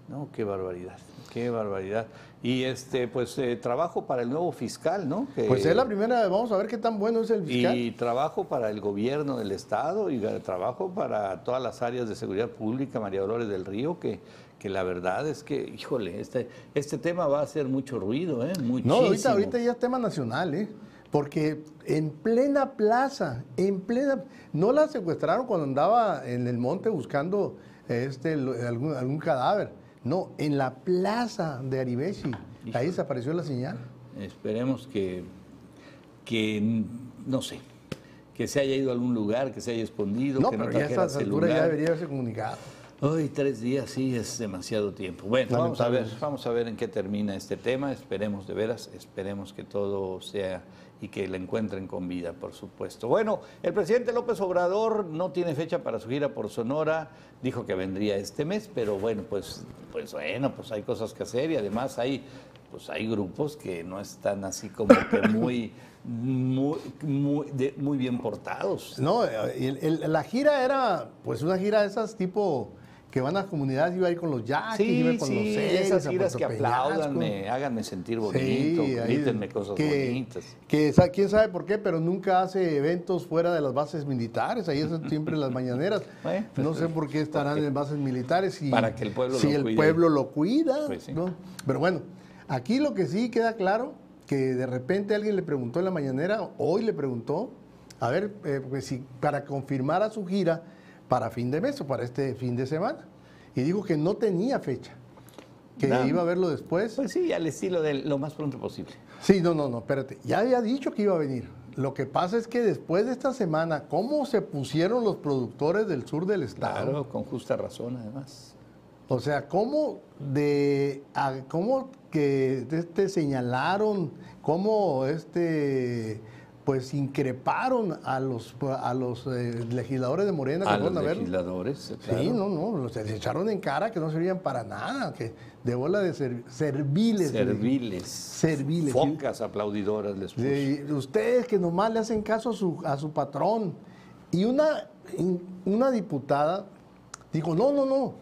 Speaker 2: No, qué barbaridad, qué barbaridad. Y este, pues eh, trabajo para el nuevo fiscal, ¿no? Que-
Speaker 3: Pues es la primera, vamos a ver qué tan bueno es el fiscal.
Speaker 2: Y trabajo para el gobierno del estado y trabajo para todas las áreas de seguridad pública, María Dolores del Río, que, que la verdad es que, híjole, este, este tema va a hacer mucho ruido, ¿eh?
Speaker 3: No,
Speaker 2: Muchísimo.
Speaker 3: ahorita, ahorita ya es tema nacional, ¿eh? Porque en plena plaza, en plena... No la secuestraron cuando andaba en el monte buscando este, algún, algún cadáver. No, en la plaza de Aribeshi. Ahí desapareció la señal.
Speaker 2: Esperemos que, que, no sé, que se haya ido a algún lugar, que se haya escondido,
Speaker 3: No,
Speaker 2: que no
Speaker 3: pero ya a
Speaker 2: trajera
Speaker 3: estas alturas ya debería haberse comunicado.
Speaker 2: Hoy tres días sí es demasiado tiempo. Bueno, vamos a ver, vamos a ver en qué termina este tema. Esperemos de veras, esperemos que todo sea y que la encuentren con vida, por supuesto. Bueno, el presidente López Obrador no tiene fecha para su gira por Sonora. Dijo que vendría este mes, pero bueno, pues, pues bueno, pues hay cosas que hacer y además hay, pues hay grupos que no están así como que muy, muy, muy, de- muy bien portados.
Speaker 3: No, el- el- la gira era pues una gira de esas tipo que van a las comunidades, iba a ir con los yaquis, iba a ir
Speaker 2: Sí,
Speaker 3: con
Speaker 2: sí,
Speaker 3: los ceres,
Speaker 2: esas giras que aplaudanme, háganme sentir bonito,
Speaker 3: Sí,
Speaker 2: cosas
Speaker 3: que,
Speaker 2: bonitas.
Speaker 3: Que quién sabe por qué, pero nunca hace eventos fuera de las bases militares. Ahí hacen siempre las mañaneras.
Speaker 2: Bueno, pues,
Speaker 3: no sé por qué estarán en bases militares. Si,
Speaker 2: Para que el pueblo
Speaker 3: si
Speaker 2: lo
Speaker 3: el
Speaker 2: cuide.
Speaker 3: pueblo lo cuida.
Speaker 2: Pues.
Speaker 3: Pero bueno, aquí lo que sí queda claro, que de repente alguien le preguntó en la mañanera, hoy le preguntó, a ver, eh, pues si para confirmar a su gira para fin de mes o para este fin de semana. Y dijo que no tenía fecha, que
Speaker 2: No.
Speaker 3: iba a verlo después.
Speaker 2: Pues sí, al estilo de lo más pronto posible.
Speaker 3: Sí, no, no, no, espérate. Ya había dicho que iba a venir. Lo que pasa es que después de esta semana, ¿cómo se pusieron los productores del sur del estado?
Speaker 2: Claro, con justa razón además.
Speaker 3: O sea, ¿cómo de a- cómo que este señalaron, cómo este pues increparon a los a los eh, legisladores de Morena que
Speaker 2: A los
Speaker 3: a
Speaker 2: legisladores, claro.
Speaker 3: Sí, no, no, los les echaron en cara que no servían para nada, que de bola de ser- serviles. le-
Speaker 2: Serviles.
Speaker 3: Serviles.
Speaker 2: Focas aplaudidoras les puso.
Speaker 3: de ustedes que nomás le hacen caso a su, a su patrón. Y una, una diputada dijo, no, no, no,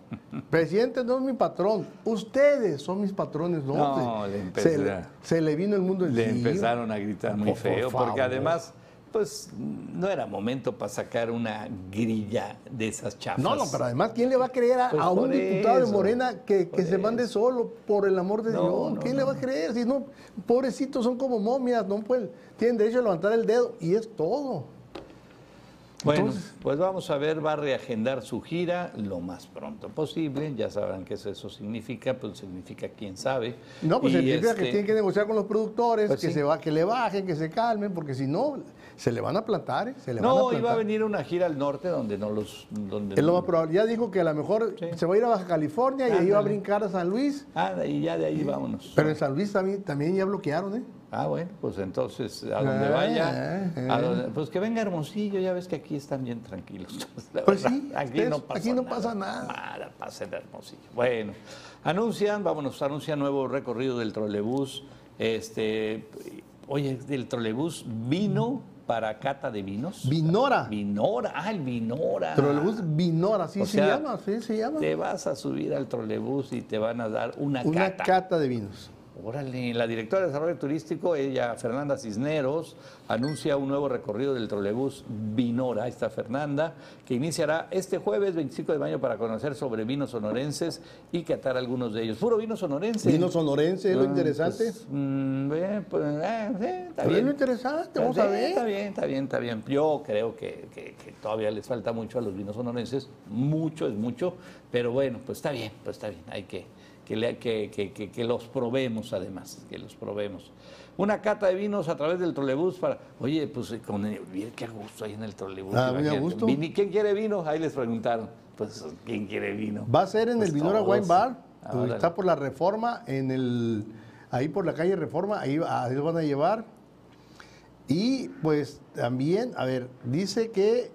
Speaker 3: presidente no es mi patrón, ustedes son mis patrones. No,
Speaker 2: No,
Speaker 3: se,
Speaker 2: le
Speaker 3: se le, se le vino el mundo
Speaker 2: Le
Speaker 3: encima.
Speaker 2: empezaron a gritar muy
Speaker 3: Por
Speaker 2: feo, porque además, pues no era momento para sacar una grilla de esas chafas.
Speaker 3: No, no, pero además, ¿quién le va a creer a,
Speaker 2: Pues
Speaker 3: a un diputado
Speaker 2: eso,
Speaker 3: de Morena que, que se mande solo, por el amor de
Speaker 2: No,
Speaker 3: Dios?
Speaker 2: no,
Speaker 3: ¿Quién le va a creer? Si no, pobrecitos son como momias, no pueden, tienen derecho a levantar el dedo y es todo.
Speaker 2: Bueno,
Speaker 3: Entonces-
Speaker 2: pues vamos a ver, va a reagendar su gira lo más pronto posible. Ya sabrán qué eso, significa, pues significa quién sabe.
Speaker 3: No, pues
Speaker 2: Y,
Speaker 3: significa que
Speaker 2: este,
Speaker 3: tienen que negociar con los productores,
Speaker 2: Pues
Speaker 3: que,
Speaker 2: sí.
Speaker 3: se va, que le bajen, que se calmen, porque si no, se le van a plantar, ¿eh? Se le van a
Speaker 2: No,
Speaker 3: plantar.
Speaker 2: iba a venir una gira al norte donde no los... Donde
Speaker 3: Es lo más probable. Ya dijo que a lo mejor
Speaker 2: Sí.
Speaker 3: se va a ir a Baja California y ahí va a brincar a San Luis.
Speaker 2: Ah, y ya de ahí vámonos.
Speaker 3: Pero en San Luis también, también ya bloquearon, ¿eh?
Speaker 2: Ah, bueno, pues entonces a donde
Speaker 3: Eh,
Speaker 2: vaya,
Speaker 3: eh.
Speaker 2: a donde- pues que venga Hermosillo, ya ves que aquí están bien tranquilos. la
Speaker 3: Pues
Speaker 2: verdad.
Speaker 3: sí,
Speaker 2: aquí no pasa
Speaker 3: aquí no
Speaker 2: nada.
Speaker 3: pasa nada.
Speaker 2: Nada pasa en Hermosillo. Bueno, anuncian, vámonos, anuncian nuevo recorrido del trolebús. Este, oye, del trolebús vino para cata de vinos.
Speaker 3: Vinora.
Speaker 2: Vinora, ah, el Vinora.
Speaker 3: Trolebús Vinora, así
Speaker 2: O
Speaker 3: se
Speaker 2: sea,
Speaker 3: llama, sí se llama.
Speaker 2: Te vas a subir al trolebús y te van a dar una,
Speaker 3: Una
Speaker 2: cata.
Speaker 3: cata de vinos.
Speaker 2: Órale, la directora de Desarrollo Turístico, ella, Fernanda Cisneros, anuncia un nuevo recorrido del trolebús Vinora, ahí está Fernanda, que iniciará este jueves 25 de mayo para conocer sobre vinos sonorenses y catar algunos de ellos. Puro vino sonorense.
Speaker 3: Vino sonorense, es lo
Speaker 2: Ah,
Speaker 3: interesante.
Speaker 2: pues, mm, bien, pues, eh, sí, está bien.
Speaker 3: lo interesante, vamos a ver.
Speaker 2: Está bien, está bien, está bien. Yo creo que, que- que todavía les falta mucho a los vinos sonorenses, mucho es mucho, pero bueno, pues está bien, pues está bien, hay que, que, le- que, que- que- que los probemos además, que los probemos. Una cata de vinos a través del trolebús para, oye, pues eh, con mira qué gusto hay en el trolebús.
Speaker 3: Ah, muy a gusto.
Speaker 2: ¿Quién quiere vino? Ahí les preguntaron. Pues, ¿quién quiere vino?
Speaker 3: Va a ser en
Speaker 2: Pues
Speaker 3: el Vinora. Wine Bar,
Speaker 2: Ah,
Speaker 3: donde está por la Reforma, en el ahí por la calle Reforma, ahí, ahí lo van a llevar. Y pues también, a ver, dice que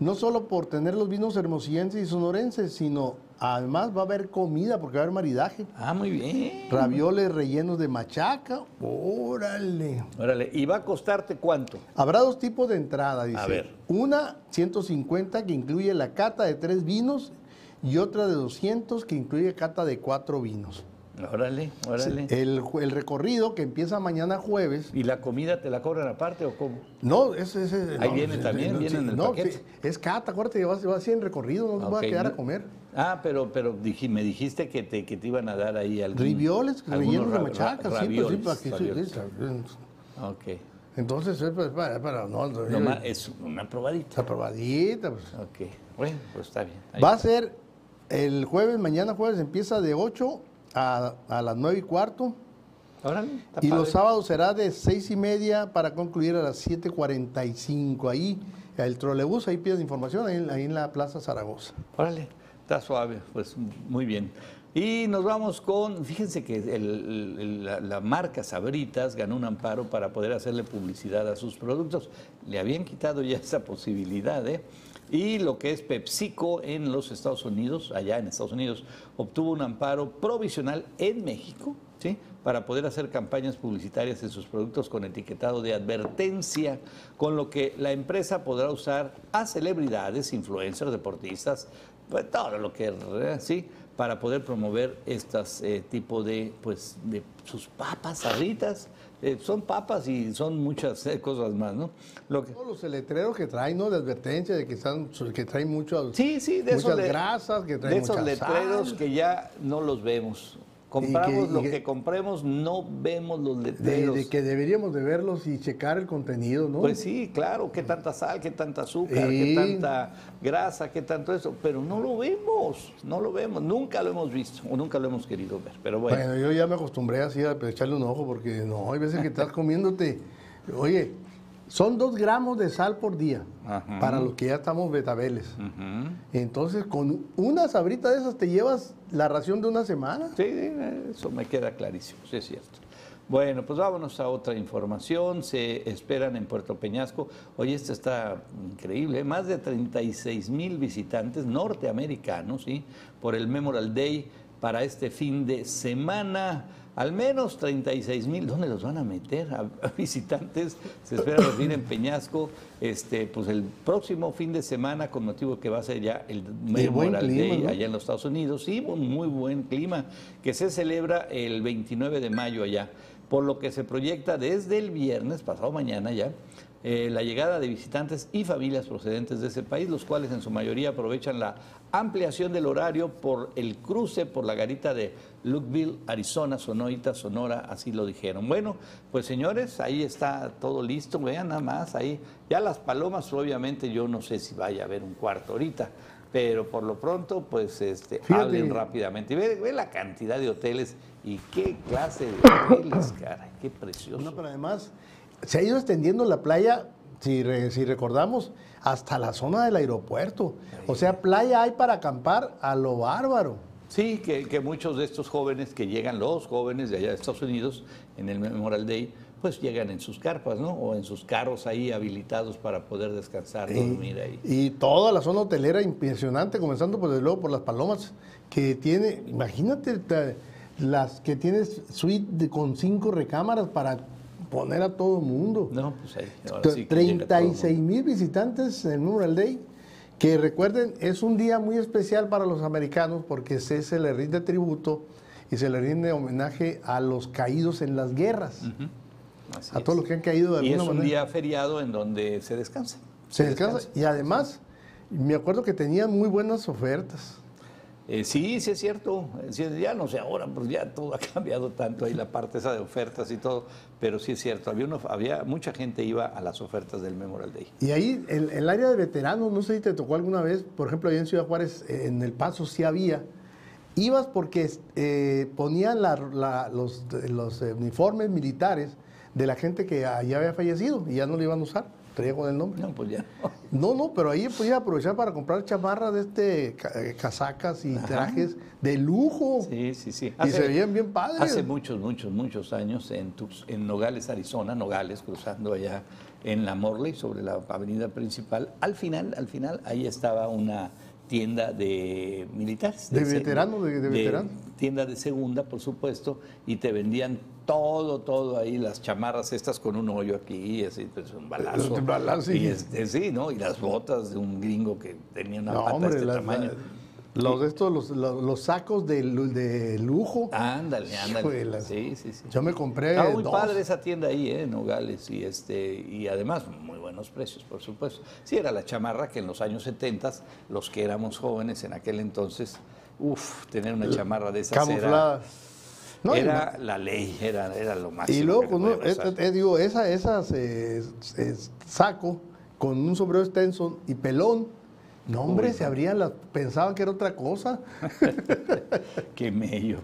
Speaker 3: no solo por tener los vinos hermosillenses y sonorenses, sino además va a haber comida, porque va a haber maridaje.
Speaker 2: Ah, muy bien.
Speaker 3: Ravioles rellenos de machaca, órale.
Speaker 2: Órale, ¿y va a costarte cuánto?
Speaker 3: Habrá dos tipos de entrada, dice.
Speaker 2: A ver.
Speaker 3: Una 150 que incluye la cata de tres vinos y otra de 200 que incluye cata de cuatro vinos.
Speaker 2: Órale, órale.
Speaker 3: El, recorrido que empieza mañana jueves.
Speaker 2: ¿Y la comida te la cobran aparte o cómo?
Speaker 3: No, ese es.
Speaker 2: Ahí
Speaker 3: no,
Speaker 2: viene también,
Speaker 3: no,
Speaker 2: viene en el
Speaker 3: no,
Speaker 2: paquete.
Speaker 3: sí, es cata, acuérdate vas, vas así en recorrido, no te vas
Speaker 2: Ok,
Speaker 3: a quedar a comer.
Speaker 2: Ah, pero, pero me dijiste que te, que te iban a dar ahí algún,
Speaker 3: Rivioles rellenos de machaca,
Speaker 2: ra-
Speaker 3: sí, pues sí,
Speaker 2: ravioles,
Speaker 3: para que-
Speaker 2: ravioles.
Speaker 3: sí.
Speaker 2: Ok.
Speaker 3: Entonces, es para, para- para- no, no,
Speaker 2: Nomás es una probadita.
Speaker 3: está probadita. pues.
Speaker 2: Ok, bueno, pues está bien. Ahí
Speaker 3: Va a ser el jueves, mañana jueves empieza de 8 a, a las 9 y cuarto.
Speaker 2: Órale,
Speaker 3: Y
Speaker 2: padre.
Speaker 3: los sábados será de 6 y media para concluir a las 7.45. Ahí, el trolebús, ahí pides información, ahí, ahí en la Plaza Zaragoza.
Speaker 2: Órale, está suave, pues muy bien. Y nos vamos con, fíjense que la, la marca Sabritas ganó un amparo para poder hacerle publicidad a sus productos. Le habían quitado ya esa posibilidad, ¿eh? Y lo que es PepsiCo en los Estados Unidos, allá en Estados Unidos, obtuvo un amparo provisional en México, ¿sí? Para poder hacer campañas publicitarias de sus productos con etiquetado de advertencia, con lo que la empresa podrá usar a celebridades, influencers, deportistas, pues, todo lo que sí para poder promover estas eh, tipo de pues de sus papas sabritas Eh, son papas y son muchas eh, cosas más no lo que
Speaker 3: Todos los letreros que traen, ¿no? De advertencia de que, están, que traen muchos,
Speaker 2: sí sí de
Speaker 3: muchas
Speaker 2: esos
Speaker 3: grasas, que
Speaker 2: de
Speaker 3: traen
Speaker 2: esos letreros
Speaker 3: sal.
Speaker 2: que ya no los vemos compramos lo
Speaker 3: que-
Speaker 2: que compremos no vemos los
Speaker 3: de,
Speaker 2: letreros
Speaker 3: de que deberíamos de verlos y checar el contenido, ¿no?
Speaker 2: Pues sí, claro, qué tanta sal, qué tanta azúcar,
Speaker 3: Sí.
Speaker 2: qué tanta grasa, qué tanto eso, pero no lo vemos, no lo vemos, nunca lo hemos visto o nunca lo hemos querido ver, pero bueno.
Speaker 3: Bueno, yo ya me acostumbré así a echarle un ojo porque no, hay veces que estás comiéndote. Oye, son dos gramos de sal por día
Speaker 2: Ajá.
Speaker 3: para los que ya estamos betabeles. Entonces, con una sabrita de esas te llevas la ración de una semana.
Speaker 2: Sí, eso me queda clarísimo, sí es cierto. Bueno, pues vámonos a otra información. Se esperan en Puerto Peñasco. Oye, esto está increíble. ¿eh? Más de 36 mil visitantes norteamericanos, ¿sí? Por el Memorial Day para este fin de semana. Al menos 36 mil. ¿Dónde los van a meter? A, a visitantes. Se espera recibir en Peñasco este, pues el próximo fin de semana con motivo que va a ser ya el Memorial Day
Speaker 3: ¿no?
Speaker 2: allá en los Estados Unidos. Sí, un muy buen clima que se celebra el 29 de mayo allá, por lo que se proyecta desde el viernes, pasado mañana ya, eh, la llegada de visitantes y familias procedentes de ese país, los cuales en su mayoría aprovechan la ampliación del horario por el cruce por la garita de Lukeville, Arizona, Sonoita, Sonora, así lo dijeron. Bueno, pues señores, ahí está todo listo, vean nada más, ahí ya las palomas, obviamente yo no sé si vaya a haber un cuarto ahorita, pero por lo pronto, pues este,
Speaker 3: Fíjate.
Speaker 2: hablen rápidamente. Ve, ve la cantidad de hoteles y qué clase de hoteles, caray, qué precioso.
Speaker 3: No, pero además, se ha ido extendiendo la playa, si, re- si recordamos, hasta la zona del aeropuerto. O sea, playa hay para acampar a lo bárbaro.
Speaker 2: Sí, que, que muchos de estos jóvenes que llegan, los jóvenes de allá de Estados Unidos, en el Memorial Day, pues llegan en sus carpas, ¿no? O en sus carros ahí habilitados para poder descansar, dormir ahí.
Speaker 3: Y toda la zona hotelera impresionante, comenzando pues, desde luego por las palomas, que tiene, imagínate, las que tienes suite de- con cinco recámaras para poner a todo el mundo.
Speaker 2: No, pues ahí. ahora sí que llega todo el mundo.
Speaker 3: 36 mil visitantes en el Memorial Day, que recuerden, es un día muy especial para los americanos porque se, se le rinde tributo y se le rinde homenaje a los caídos en las guerras,
Speaker 2: Así
Speaker 3: a
Speaker 2: es.
Speaker 3: todos los que han caído de
Speaker 2: Y es
Speaker 3: alguna
Speaker 2: un
Speaker 3: manera.
Speaker 2: día feriado en donde se descansa.
Speaker 3: se descansa. Y además, me acuerdo que tenían muy buenas ofertas.
Speaker 2: Eh, sí, sí es cierto. Eh, ya no sé ahora, pues ya todo ha cambiado tanto ahí la parte esa de ofertas y todo, pero sí es cierto. Había, mucha gente iba a las ofertas del Memorial Day.
Speaker 3: Y ahí, el, el área de veteranos, no sé si te tocó alguna vez, por ejemplo, allá en Ciudad Juárez, eh, en El Paso sí había. Ibas porque ponían los, los uniformes militares de la gente que ya había fallecido y ya no lo iban a usar. Traía con el nombre.
Speaker 2: No, pues ya.
Speaker 3: No, no, pero ahí podías aprovechar para comprar chamarras de este, eh, casacas y trajes de lujo.
Speaker 2: Sí, sí, sí.
Speaker 3: Y se veían bien padres.
Speaker 2: Hace muchos, muchos, muchos años en, Tux- en Nogales, Arizona, Nogales, cruzando allá en la Morley, sobre la avenida principal, al final, al final, ahí estaba una tienda de militares.
Speaker 3: De veteranos, de- de veteranos.
Speaker 2: Tienda de segunda, por supuesto, y te vendían todo, todo ahí, las chamarras estas con un hoyo aquí, así, pues un balazo.
Speaker 3: Un balazo,
Speaker 2: y este, sí, ¿no? Y las botas de un gringo que tenía una
Speaker 3: No,
Speaker 2: pata
Speaker 3: hombre,
Speaker 2: de este
Speaker 3: las-
Speaker 2: tamaño.
Speaker 3: los, estos, los, los- los sacos de, de lujo.
Speaker 2: Ándale, ándale. Sí, sí, sí.
Speaker 3: Yo me compré
Speaker 2: Estaba muy
Speaker 3: dos.
Speaker 2: padre esa tienda ahí, ¿eh? en Nogales, y, este, y además muy buenos precios, por supuesto. Sí, era la chamarra que en los años 70, los que éramos jóvenes en aquel entonces, uff, tener una chamarra de esas
Speaker 3: Camuflada. No,
Speaker 2: era la ley, era, era lo máximo.
Speaker 3: Y luego, con uno- eh, eh, digo, esa, esas eh, saco con un sombrero extenso y pelón. No, hombre,
Speaker 2: Uy,
Speaker 3: se abrían las, pensaban que era otra cosa.
Speaker 2: Qué mello.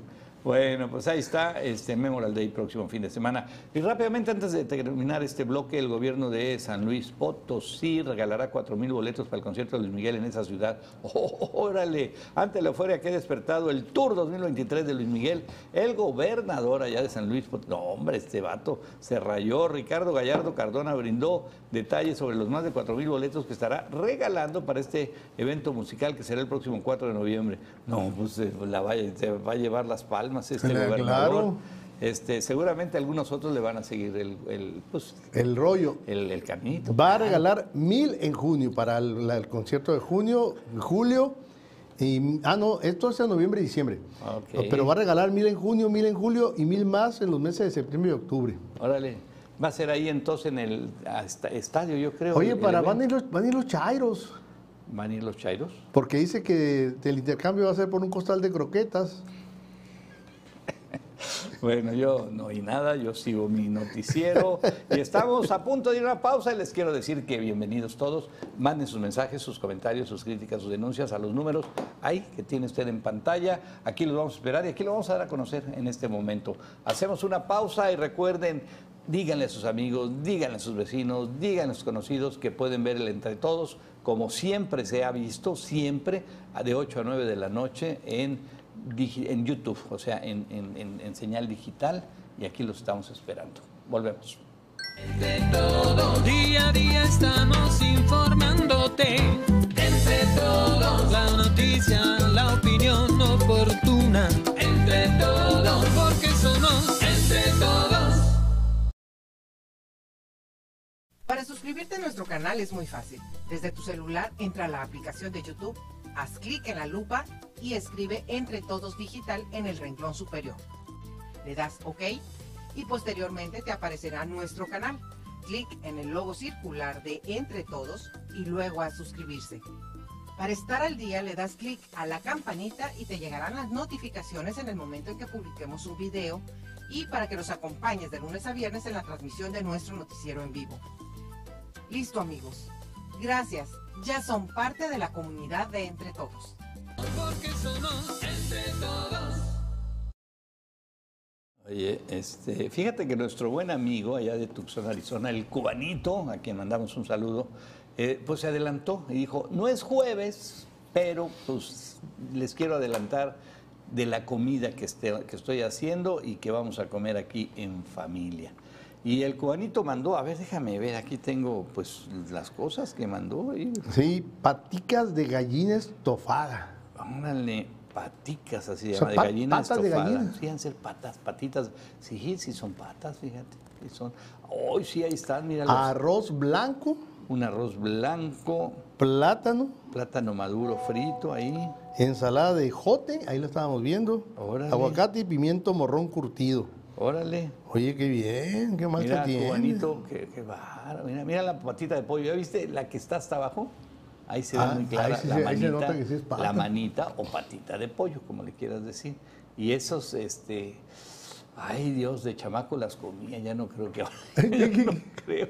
Speaker 2: Bueno, pues ahí está este Memorial Day próximo fin de semana. Y rápidamente, antes de terminar este bloque, el gobierno de San Luis Potosí regalará cuatro mil boletos para el concierto de Luis Miguel en esa ciudad. ¡Órale! Ante la euforia que ha despertado el Tour 2023 de Luis Miguel, el gobernador allá de San Luis Potosí, no hombre, este vato se rayó. Ricardo Gallardo Cardona brindó detalles sobre los más de cuatro mil boletos que estará regalando para este evento musical que será el próximo 4 de noviembre. No, pues eh, la vaya- se va a llevar las palmas este
Speaker 3: Claro.
Speaker 2: gobernador. Este, seguramente algunos otros le van a seguir el, el, pues,
Speaker 3: El rollo.
Speaker 2: el, el caminito.
Speaker 3: Va a regalar mil en junio para el, concierto de junio, julio. Y, ah, no, esto es en noviembre y diciembre.
Speaker 2: Ok.
Speaker 3: Pero va a regalar mil en junio, mil en julio y mil más en los meses de septiembre y octubre.
Speaker 2: Órale. Va a ser ahí entonces en el hasta- estadio, yo creo.
Speaker 3: Oye, para van a, ir los, van a ir los chairos.
Speaker 2: ¿Van a ir los chairos.
Speaker 3: Porque dice que el intercambio va a ser por un costal de croquetas.
Speaker 2: Bueno, yo no oí nada, yo sigo mi noticiero y estamos a punto de ir a una pausa y les quiero decir que bienvenidos todos. Manden sus mensajes, sus comentarios, sus críticas, sus denuncias a los números ahí que tiene usted en pantalla. Aquí los vamos a esperar y aquí lo vamos a dar a conocer en este momento. Hacemos una pausa y recuerden, díganle a sus amigos, díganle a sus vecinos, díganle a sus conocidos que pueden ver el Entre Todos, como siempre se ha visto, siempre de 8 a 9 de la noche en en YouTube, o sea, en, en- en- en señal digital, y aquí los estamos esperando. Volvemos.
Speaker 1: Entre todos, día a día estamos informándote. Entre todos, la noticia, la opinión oportuna. Entre todos, porque somos entre todos.
Speaker 5: Para suscribirte a nuestro canal es muy fácil. Desde tu celular entra a la aplicación de YouTube, haz clic en la lupa y escribe Entre Todos Digital en el renglón superior. Le das OK y posteriormente te aparecerá nuestro canal. Clic en el logo circular de Entre Todos y luego a suscribirse. Para estar al día le das clic a la campanita y te llegarán las notificaciones en el momento en que publiquemos un video y para que nos acompañes de lunes a viernes en la transmisión de nuestro noticiero en vivo. Listo amigos. Gracias. Ya son parte de la comunidad de Entre Todos.
Speaker 1: Porque somos entre todos.
Speaker 2: Oye, este, fíjate que nuestro buen amigo allá de Tucson, Arizona, el cubanito, a quien mandamos un saludo, eh, pues se adelantó y dijo, no es jueves, pero pues les quiero adelantar de la comida que, esté- que estoy haciendo y que vamos a comer aquí en familia. Y el cubanito mandó, a ver, déjame ver, aquí tengo pues las cosas que mandó. Y,
Speaker 3: Sí, paticas de gallina estofada.
Speaker 2: Órale, paticas así de,
Speaker 3: O sea,
Speaker 2: de
Speaker 3: pa-
Speaker 2: gallina
Speaker 3: patas de
Speaker 2: estofada.
Speaker 3: gallina.
Speaker 2: Sí, han ser patas, patitas. Sí, sí son patas, fíjate. Sí son. Hoy sí, ahí están, mira.
Speaker 3: Arroz blanco,
Speaker 2: Un arroz blanco,
Speaker 3: plátano,
Speaker 2: plátano maduro frito ahí.
Speaker 3: ensalada de jote, ahí lo estábamos viendo.
Speaker 2: Órale.
Speaker 3: Aguacate y pimiento morrón curtido.
Speaker 2: Órale.
Speaker 3: Oye, qué bien, qué mal
Speaker 2: Mira,
Speaker 3: tiene.
Speaker 2: cubanito, qué, qué. Mira, mira la patita de pollo. ¿Ya viste la que está hasta abajo? Ahí se ve
Speaker 3: Ah,
Speaker 2: muy clara
Speaker 3: ahí sí
Speaker 2: la
Speaker 3: se- ahí se
Speaker 2: manita,
Speaker 3: nota que sí es pata.
Speaker 2: la manita o patita de pollo, como le quieras decir. Y esos, este, ay Dios, de chamaco las comía, ya no creo que ahora. no creo.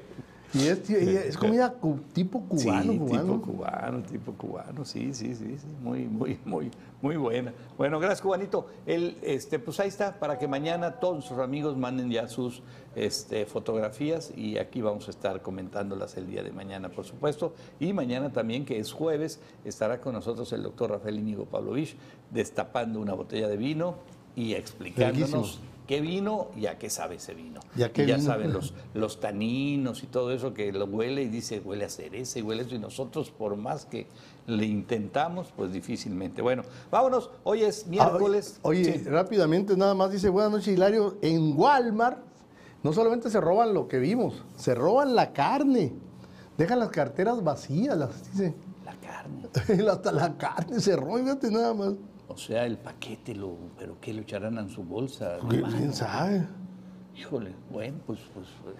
Speaker 3: Y es, y es comida cu- tipo cubano,
Speaker 2: sí,
Speaker 3: cubano.
Speaker 2: tipo cubano, tipo cubano, sí, sí, sí, sí, muy, muy, muy, muy buena. Bueno, gracias, cubanito. El, este, pues ahí está, para que mañana todos nuestros amigos manden ya sus este, fotografías y aquí vamos a estar comentándolas el día de mañana, por supuesto. Y mañana también, que es jueves, estará con nosotros el doctor Rafael Íñigo Pavlovich destapando una botella de vino y explicándonos. Qué vino y a qué sabe ese vino.
Speaker 3: ¿Y a qué
Speaker 2: ya
Speaker 3: vino?
Speaker 2: saben los, los taninos y todo eso que lo huele y dice huele a cereza y huele eso y nosotros por más que le intentamos pues difícilmente. Bueno, vámonos, hoy es miércoles.
Speaker 3: Ah, Oye,
Speaker 2: Sí.
Speaker 3: rápidamente nada más dice, buenas noches Hilario, en Walmart no solamente se roban lo que vimos, se roban la carne. Dejan las carteras vacías, las dice.
Speaker 2: la carne.
Speaker 3: Hasta la carne se roba, fíjate nada más.
Speaker 2: O sea, el paquete, lo, pero ¿qué le echarán en su bolsa?
Speaker 3: ¿Qué-
Speaker 2: Mano.
Speaker 3: ¿Quién sabe?
Speaker 2: Híjole, bueno, pues, pues, pues,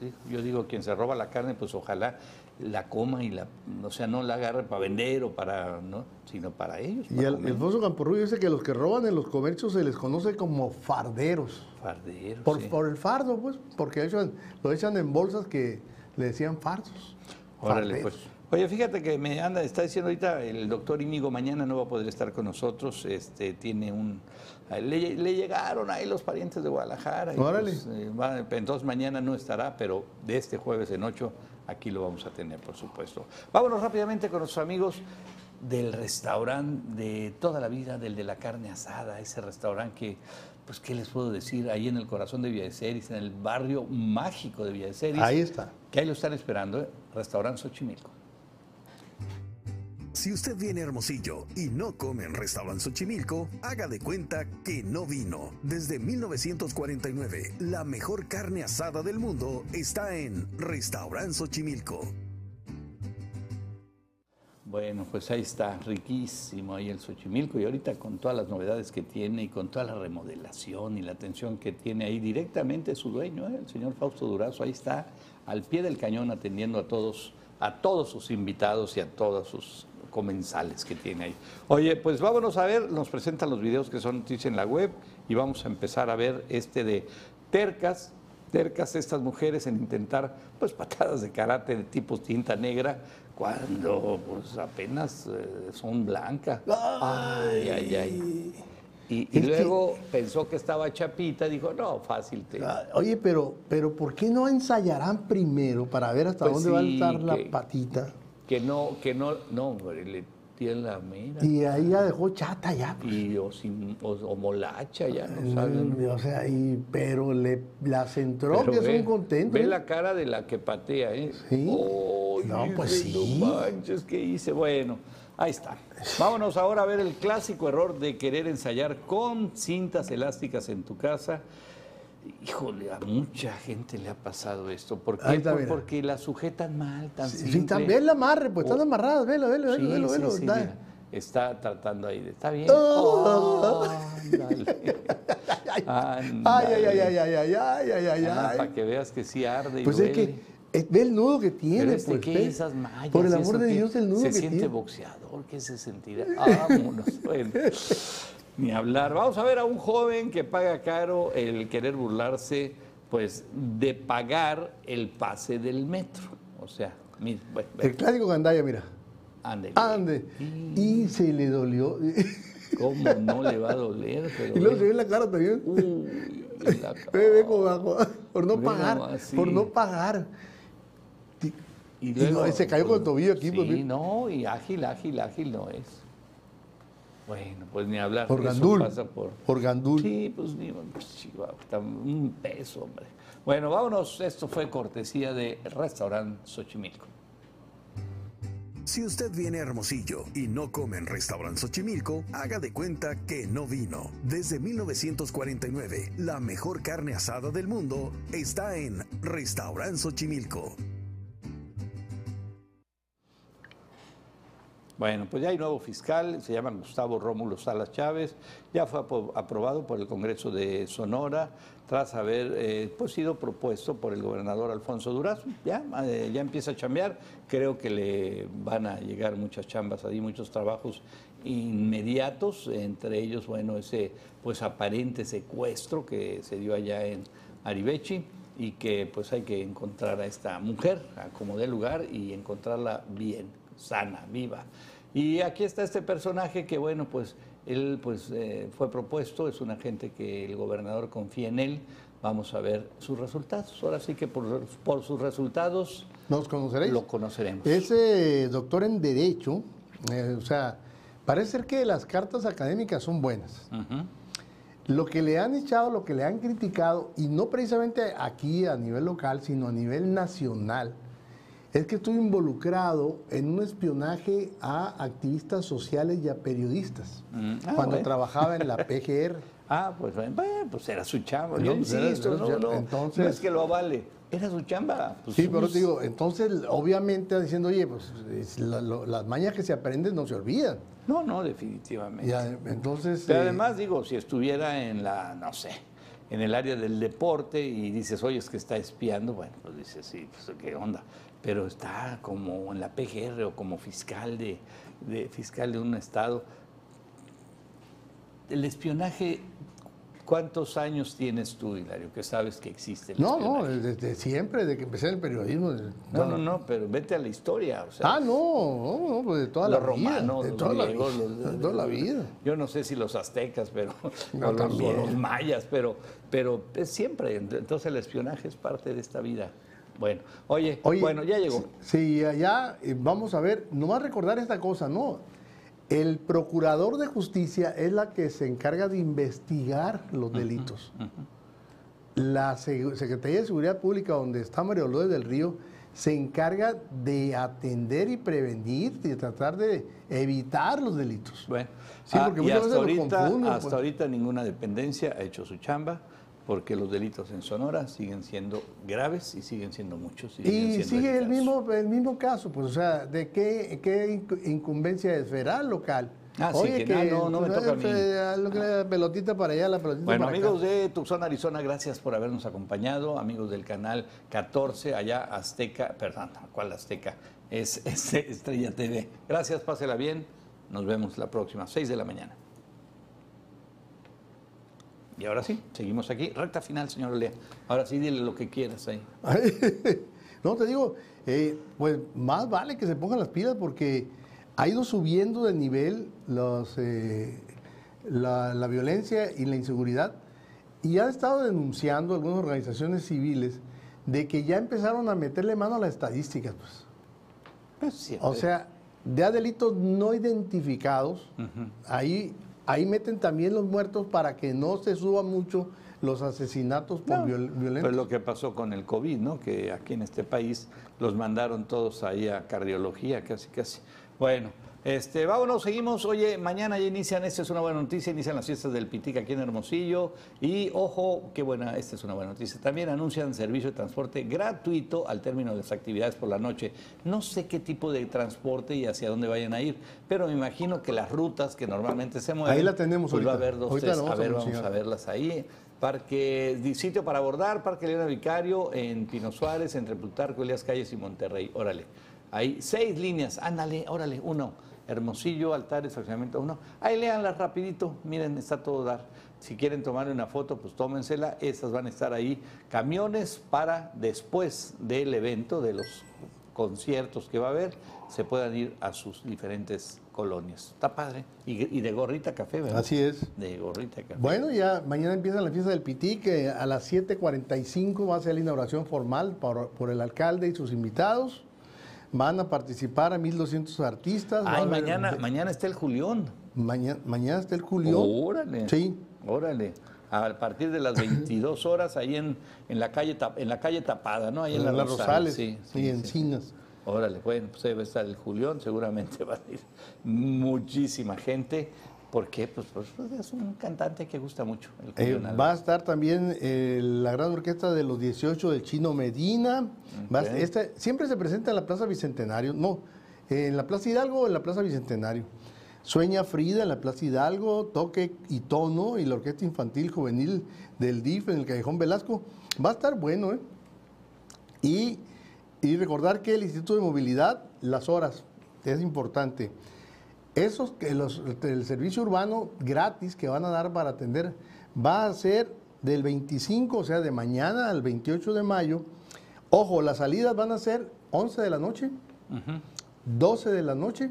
Speaker 2: sí. yo digo, quien se roba la carne, pues ojalá la coma y la, o sea, no la agarre para vender o para, ¿no? Sino para ellos.
Speaker 3: Y el. Alfonso Camporrubio dice que los que roban en los comercios se les conoce como farderos.
Speaker 2: Farderos,
Speaker 3: Por,
Speaker 2: sí.
Speaker 3: por el fardo, pues, porque echan- lo echan en bolsas que le decían fardos.
Speaker 2: Órale,
Speaker 3: Farderos.
Speaker 2: pues. Oye, fíjate que me anda, está diciendo ahorita el doctor Íñigo mañana no va a poder estar con nosotros, este, tiene un, le, le llegaron ahí los parientes de Guadalajara. y,
Speaker 3: Órale.
Speaker 2: pues, eh, va- entonces mañana no estará, pero de este jueves en 8 aquí lo vamos a tener, por supuesto. Vámonos rápidamente con nuestros amigos del restaurante de toda la vida, del de la carne asada, ese restaurante que, pues, ¿qué les puedo decir? Ahí en el corazón de Villa de Ceris, en el barrio mágico de Villa de Ceris.
Speaker 3: Ahí está.
Speaker 2: Que ahí lo están esperando, ¿eh? Restaurante Xochimilco.
Speaker 7: Si usted viene Hermosillo y no come en Restaurant Xochimilco, haga de cuenta que no vino. Desde 1949, la mejor carne asada del mundo está en Restaurant Xochimilco.
Speaker 2: Bueno, pues ahí está, riquísimo ahí el Xochimilco y ahorita con todas las novedades que tiene y con toda la remodelación y la atención que tiene ahí directamente su dueño, ¿eh? el señor Fausto Durazo, ahí está al pie del cañón atendiendo a todos, a todos sus invitados y a todos sus comensales que tiene ahí. Oye, pues vámonos a ver, nos presentan los videos que son noticias en la web y vamos a empezar a ver este de tercas, tercas estas mujeres en intentar pues patadas de karate de tipo tinta negra cuando pues apenas eh, son blancas. Ay, ay, ay. Y, y
Speaker 3: Es que-
Speaker 2: luego pensó que estaba chapita, dijo, no, fácil te...
Speaker 3: Ah, Oye, pero, pero ¿por qué no ensayarán primero para ver hasta
Speaker 2: Pues
Speaker 3: dónde va a estar la patita?
Speaker 2: Que no, que no, no, hombre, le tiene la mira.
Speaker 3: Y ahí ya dejó chata ya. pues.
Speaker 2: Y o, sin, o, o molacha, ya no
Speaker 3: Mm,
Speaker 2: saben.
Speaker 3: O sea, y, pero le, las entró
Speaker 2: Pero
Speaker 3: que es
Speaker 2: ve-
Speaker 3: un contento.
Speaker 2: Ve
Speaker 3: ¿eh?
Speaker 2: la cara de la que patea, ¿eh?
Speaker 3: Sí.
Speaker 2: Ay,
Speaker 3: No, pues sí.
Speaker 2: No manches, ¿qué hice? Bueno, ahí está. Vámonos ahora a ver el clásico error de querer ensayar con cintas elásticas en tu casa. Híjole, a mucha gente le ha pasado esto. ¿Por qué? Por- porque la sujetan mal, tan
Speaker 3: Sí,
Speaker 2: simple.
Speaker 3: sí, también la amarre, pues están amarradas, velo, velo, velo,
Speaker 2: Sí,
Speaker 3: velo, velo.
Speaker 2: Está tratando ahí de. Está bien.
Speaker 3: Oh.
Speaker 2: Ándale.
Speaker 3: Ay, ay, ay, ay, ay, ay, ay, ay, ay, ay,
Speaker 2: para que veas que sí arde y
Speaker 3: Pues es que ve el nudo que tiene,
Speaker 2: Pero este,
Speaker 3: pues. ve.
Speaker 2: Esas mallas.
Speaker 3: Por el
Speaker 2: ¿y
Speaker 3: amor de? Dios, el nudo
Speaker 2: Se
Speaker 3: que
Speaker 2: siente
Speaker 3: tiene.
Speaker 2: boxeador, ¿qué se sentirá? Vámonos. bueno. Ni hablar. Vamos a ver a un joven que paga caro el querer burlarse, pues, de pagar el pase del metro. O sea, bueno,
Speaker 3: El clásico Gandaya, mira.
Speaker 2: ándele.
Speaker 3: Ande. Y se le dolió.
Speaker 2: ¿Cómo no le va a doler? Pero
Speaker 3: Y luego se ve en la cara también.
Speaker 2: Uy, la cara.
Speaker 3: Ve, ve como bajo. Por no pagar.
Speaker 2: sí.
Speaker 3: Por no pagar.
Speaker 2: Y,
Speaker 3: no, se cayó con el tobillo aquí,
Speaker 2: Sí,
Speaker 3: pues, vi-
Speaker 2: no, y ágil, ágil, ágil no es. Bueno, pues ni hablar.
Speaker 3: Por
Speaker 2: eso
Speaker 3: gandul.
Speaker 2: pasa por...
Speaker 3: Por gandul.
Speaker 2: Sí, pues ni pues, chihuahua, está un peso, hombre. Bueno, vámonos. Esto fue cortesía de Restaurant Xochimilco.
Speaker 7: Si usted viene a Hermosillo y no come en Restaurant Xochimilco, haga de cuenta que no vino. Desde 1949, la mejor carne asada del mundo está en Restaurant Xochimilco.
Speaker 2: Bueno, pues ya hay nuevo fiscal, se llama Gustavo Rómulo Salas Chávez, ya fue aprobado por el Congreso de Sonora tras haber eh, pues, sido propuesto por el gobernador Alfonso Durazo. Ya, eh, ya empieza a chambear, creo que le van a llegar muchas chambas ahí, muchos trabajos inmediatos, entre ellos, bueno, ese pues aparente secuestro que se dio allá en Aribechi y que pues hay que encontrar a esta mujer a como dé lugar y encontrarla bien, sana, viva. Y aquí está este personaje que bueno, pues él pues eh, fue propuesto, es una gente que el gobernador confía en él. Vamos a ver sus resultados. Ahora sí que por, por sus resultados
Speaker 3: ¿Nos conoceréis?
Speaker 2: lo conoceremos.
Speaker 3: Ese doctor en Derecho, eh, o sea, parece ser que las cartas académicas son buenas. Lo que le han echado, lo que le han criticado, y no precisamente aquí a nivel local, sino a nivel nacional, es que estuvo involucrado en un espionaje a activistas sociales y a periodistas,
Speaker 2: Mm, ah,
Speaker 3: cuando
Speaker 2: bueno.
Speaker 3: trabajaba en la PGR.
Speaker 2: Ah, pues bueno, pues era su chamba.
Speaker 3: No,
Speaker 2: Yo
Speaker 3: pues era-
Speaker 2: insisto,
Speaker 3: era
Speaker 2: no, no,
Speaker 3: Entonces-
Speaker 2: no es que lo avale, era su chamba. Pues,
Speaker 3: Sí, pero
Speaker 2: pues,
Speaker 3: te digo, entonces, obviamente, diciendo, oye, pues es la- lo- las mañas que se aprenden no se olvidan.
Speaker 2: No, no, definitivamente.
Speaker 3: Entonces.
Speaker 2: Pero
Speaker 3: eh,
Speaker 2: además, digo, si estuviera en la, no sé, en el área del deporte y dices, oye, es que está espiando, bueno, pues dices, sí, pues qué onda, pero está como en la PGR o como fiscal de, de fiscal de un estado. El espionaje, ¿cuántos años tienes tú, Hilario, que sabes que existe el
Speaker 3: No, no,
Speaker 2: espionaje?
Speaker 3: desde siempre, desde que empecé el periodismo. desde-
Speaker 2: No, no, no, pero vete a la historia. O sea,
Speaker 3: Ah, no, no, no, pues de toda
Speaker 2: los
Speaker 3: la vida.
Speaker 2: romanos,
Speaker 3: de
Speaker 2: los
Speaker 3: toda,
Speaker 2: griegos,
Speaker 3: la,
Speaker 2: los-
Speaker 3: vida, de toda la vida.
Speaker 2: Yo no sé si los aztecas, pero
Speaker 3: No,
Speaker 2: o los, los mayas, pero, pero es siempre. Entonces el espionaje es parte de esta vida. Bueno, oye,
Speaker 3: Oye,
Speaker 2: bueno, ya llegó.
Speaker 3: Sí, allá eh, vamos a ver, nomás recordar esta cosa, ¿no? El procurador de justicia es la que se encarga de investigar los delitos. La Secretaría de Seguridad Pública, donde está Mario López del Río, se encarga de atender y prevenir, de tratar de evitar los delitos.
Speaker 2: Bueno,
Speaker 3: Sí,
Speaker 2: ah,
Speaker 3: porque
Speaker 2: y
Speaker 3: muchas
Speaker 2: hasta
Speaker 3: veces
Speaker 2: ahorita,
Speaker 3: confunden,
Speaker 2: hasta
Speaker 3: pues.
Speaker 2: ahorita ninguna dependencia ha hecho su chamba, porque los delitos en Sonora siguen siendo graves y siguen siendo muchos. siguen
Speaker 3: Y
Speaker 2: siendo
Speaker 3: sigue el mismo, el mismo caso, pues, o sea, ¿de qué, qué incu- incumbencia es federal, local?
Speaker 2: Ah, sí, que no, no me
Speaker 3: pues,
Speaker 2: toca a mí.
Speaker 3: fe- lo que la pelotita para allá, la pelotita
Speaker 2: Bueno,
Speaker 3: para
Speaker 2: amigos
Speaker 3: acá.
Speaker 2: de Tucson, Arizona, gracias por habernos acompañado. Amigos del canal 14, allá Azteca, perdón, ¿cuál Azteca? Es, es Estrella TV. Gracias, pásela bien. Nos vemos la próxima, 6 de la mañana. Y ahora sí, seguimos aquí. Recta final, señor Olea. Ahora sí, dile lo que quieras ahí.
Speaker 3: no, te digo, eh, pues más vale que se pongan las pilas porque ha ido subiendo de nivel los, eh, la, la violencia y la inseguridad y han estado denunciando algunas organizaciones civiles de que ya empezaron a meterle mano a las estadísticas, pues.
Speaker 2: Pues.
Speaker 3: O sea, ya delitos no identificados, ahí, ahí meten también los muertos para que no se suban mucho los asesinatos por
Speaker 2: No,
Speaker 3: viol- violencia.
Speaker 2: Pues lo que pasó con el COVID, ¿no? Que aquí en este país los mandaron todos ahí a cardiología, casi, casi. Bueno, este, vámonos, seguimos. Oye, mañana ya inician, esta es una buena noticia, inician las fiestas del Pitic aquí en Hermosillo. Y ojo, qué buena, esta es una buena noticia. También anuncian servicio de transporte gratuito al término de las actividades por la noche. No sé qué tipo de transporte y hacia dónde vayan a ir, pero me imagino que las rutas que normalmente se mueven.
Speaker 3: Ahí la tenemos
Speaker 2: pues va a
Speaker 3: ahorita.
Speaker 2: haber dos,
Speaker 3: Ahorita
Speaker 2: tres. A
Speaker 3: vamos a
Speaker 2: ver, vamos a verlas ahí. Parque, sitio para abordar, Parque Leona Vicario, en Pino Suárez, entre Plutarco, Elías Calles y Monterrey. Órale. Hay seis líneas. Ándale, órale, uno. Hermosillo, Altares, Fraccionamiento uno. Ahí léanlas rapidito. Miren, está todo dar. Si quieren tomar una foto, pues tómensela. Esas van a estar ahí. Camiones para después del evento, de los conciertos que va a haber, se puedan ir a sus diferentes colonias. Está padre. Y, y de gorrita café, ¿verdad?
Speaker 3: Así es.
Speaker 2: De gorrita café.
Speaker 3: Bueno, ya mañana empieza la fiesta del Pití, que a las 7.45 va a ser la inauguración formal por, por el alcalde y sus invitados. Van a participar a 1.200 artistas. a
Speaker 2: Ay,
Speaker 3: haber-
Speaker 2: mañana, mañana está el Julión.
Speaker 3: Mañana, mañana está el Julio.
Speaker 2: Órale.
Speaker 3: Sí.
Speaker 2: Órale. A partir de las 22 horas ahí en, en la calle en la calle tapada, ¿no? Ahí en,
Speaker 3: en
Speaker 2: la
Speaker 3: las Rosales
Speaker 2: Sí,
Speaker 3: y
Speaker 2: sí, sí.
Speaker 3: Encinas.
Speaker 2: Órale, bueno, pues ahí va a estar el Julión, seguramente va a ir muchísima gente. ¿Por qué? Pues, pues, es un cantante que gusta mucho, el
Speaker 3: Eh, va a estar también eh, la gran orquesta de los 18 del Chino Medina. A- esta- siempre se presenta en la Plaza Bicentenario. No, en la Plaza Hidalgo o en la Plaza Bicentenario. Sueña Frida en la Plaza Hidalgo, Toque y Tono y la Orquesta Infantil Juvenil del DIF en el Callejón Velasco. Va a estar bueno, ¿eh? Y, y recordar que el Instituto de Movilidad, las horas, es importante. Esos que los, el servicio urbano gratis que van a dar para atender va a ser del 25, o sea, de mañana al 28 de mayo. Ojo, las salidas van a ser 11 de la noche, 12 de la noche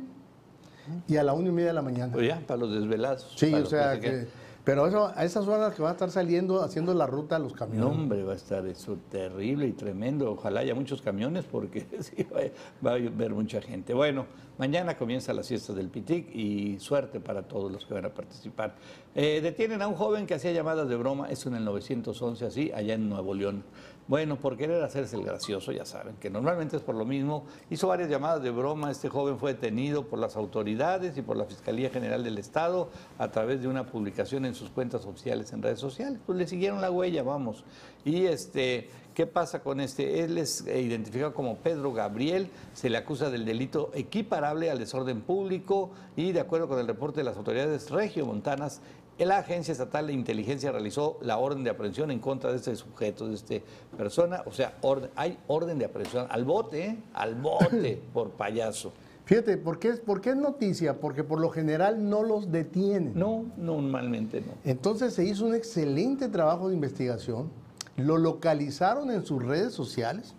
Speaker 3: y a la 1 y media de la mañana.
Speaker 2: Pues ya, para los desvelados.
Speaker 3: Sí,
Speaker 2: para
Speaker 3: o sea,
Speaker 2: se
Speaker 3: que. Pero a esas horas que van a estar saliendo, haciendo la ruta los
Speaker 2: No,
Speaker 3: camiones.
Speaker 2: hombre, va a estar eso terrible y tremendo. Ojalá haya muchos camiones porque sí, va, a haber mucha gente. Bueno, mañana comienza la fiesta del Pitic y suerte para todos los que van a participar. Eh, detienen a un joven que hacía llamadas de broma, eso en el 911 así, allá en Nuevo León. Bueno, por querer hacerse el gracioso, ya saben, que normalmente es por lo mismo. Hizo varias llamadas de broma, este joven fue detenido por las autoridades y por la Fiscalía General del Estado a través de una publicación en sus cuentas oficiales en redes sociales. Pues le siguieron la huella, vamos. Y este ¿Qué pasa con este? Él es identificado como Pedro Gabriel, se le acusa del delito equiparable al desorden público y de acuerdo con el reporte de las autoridades regiomontanas, la Agencia Estatal de Inteligencia realizó la orden de aprehensión en contra de este sujeto, de esta persona. O sea, orden- hay orden de aprehensión al bote, ¿eh? al bote por payaso.
Speaker 3: Fíjate, ¿por qué, es- ¿por qué es noticia? Porque por lo general no los detienen.
Speaker 2: No, normalmente no.
Speaker 3: Entonces se hizo un excelente trabajo de investigación, lo localizaron en sus redes sociales,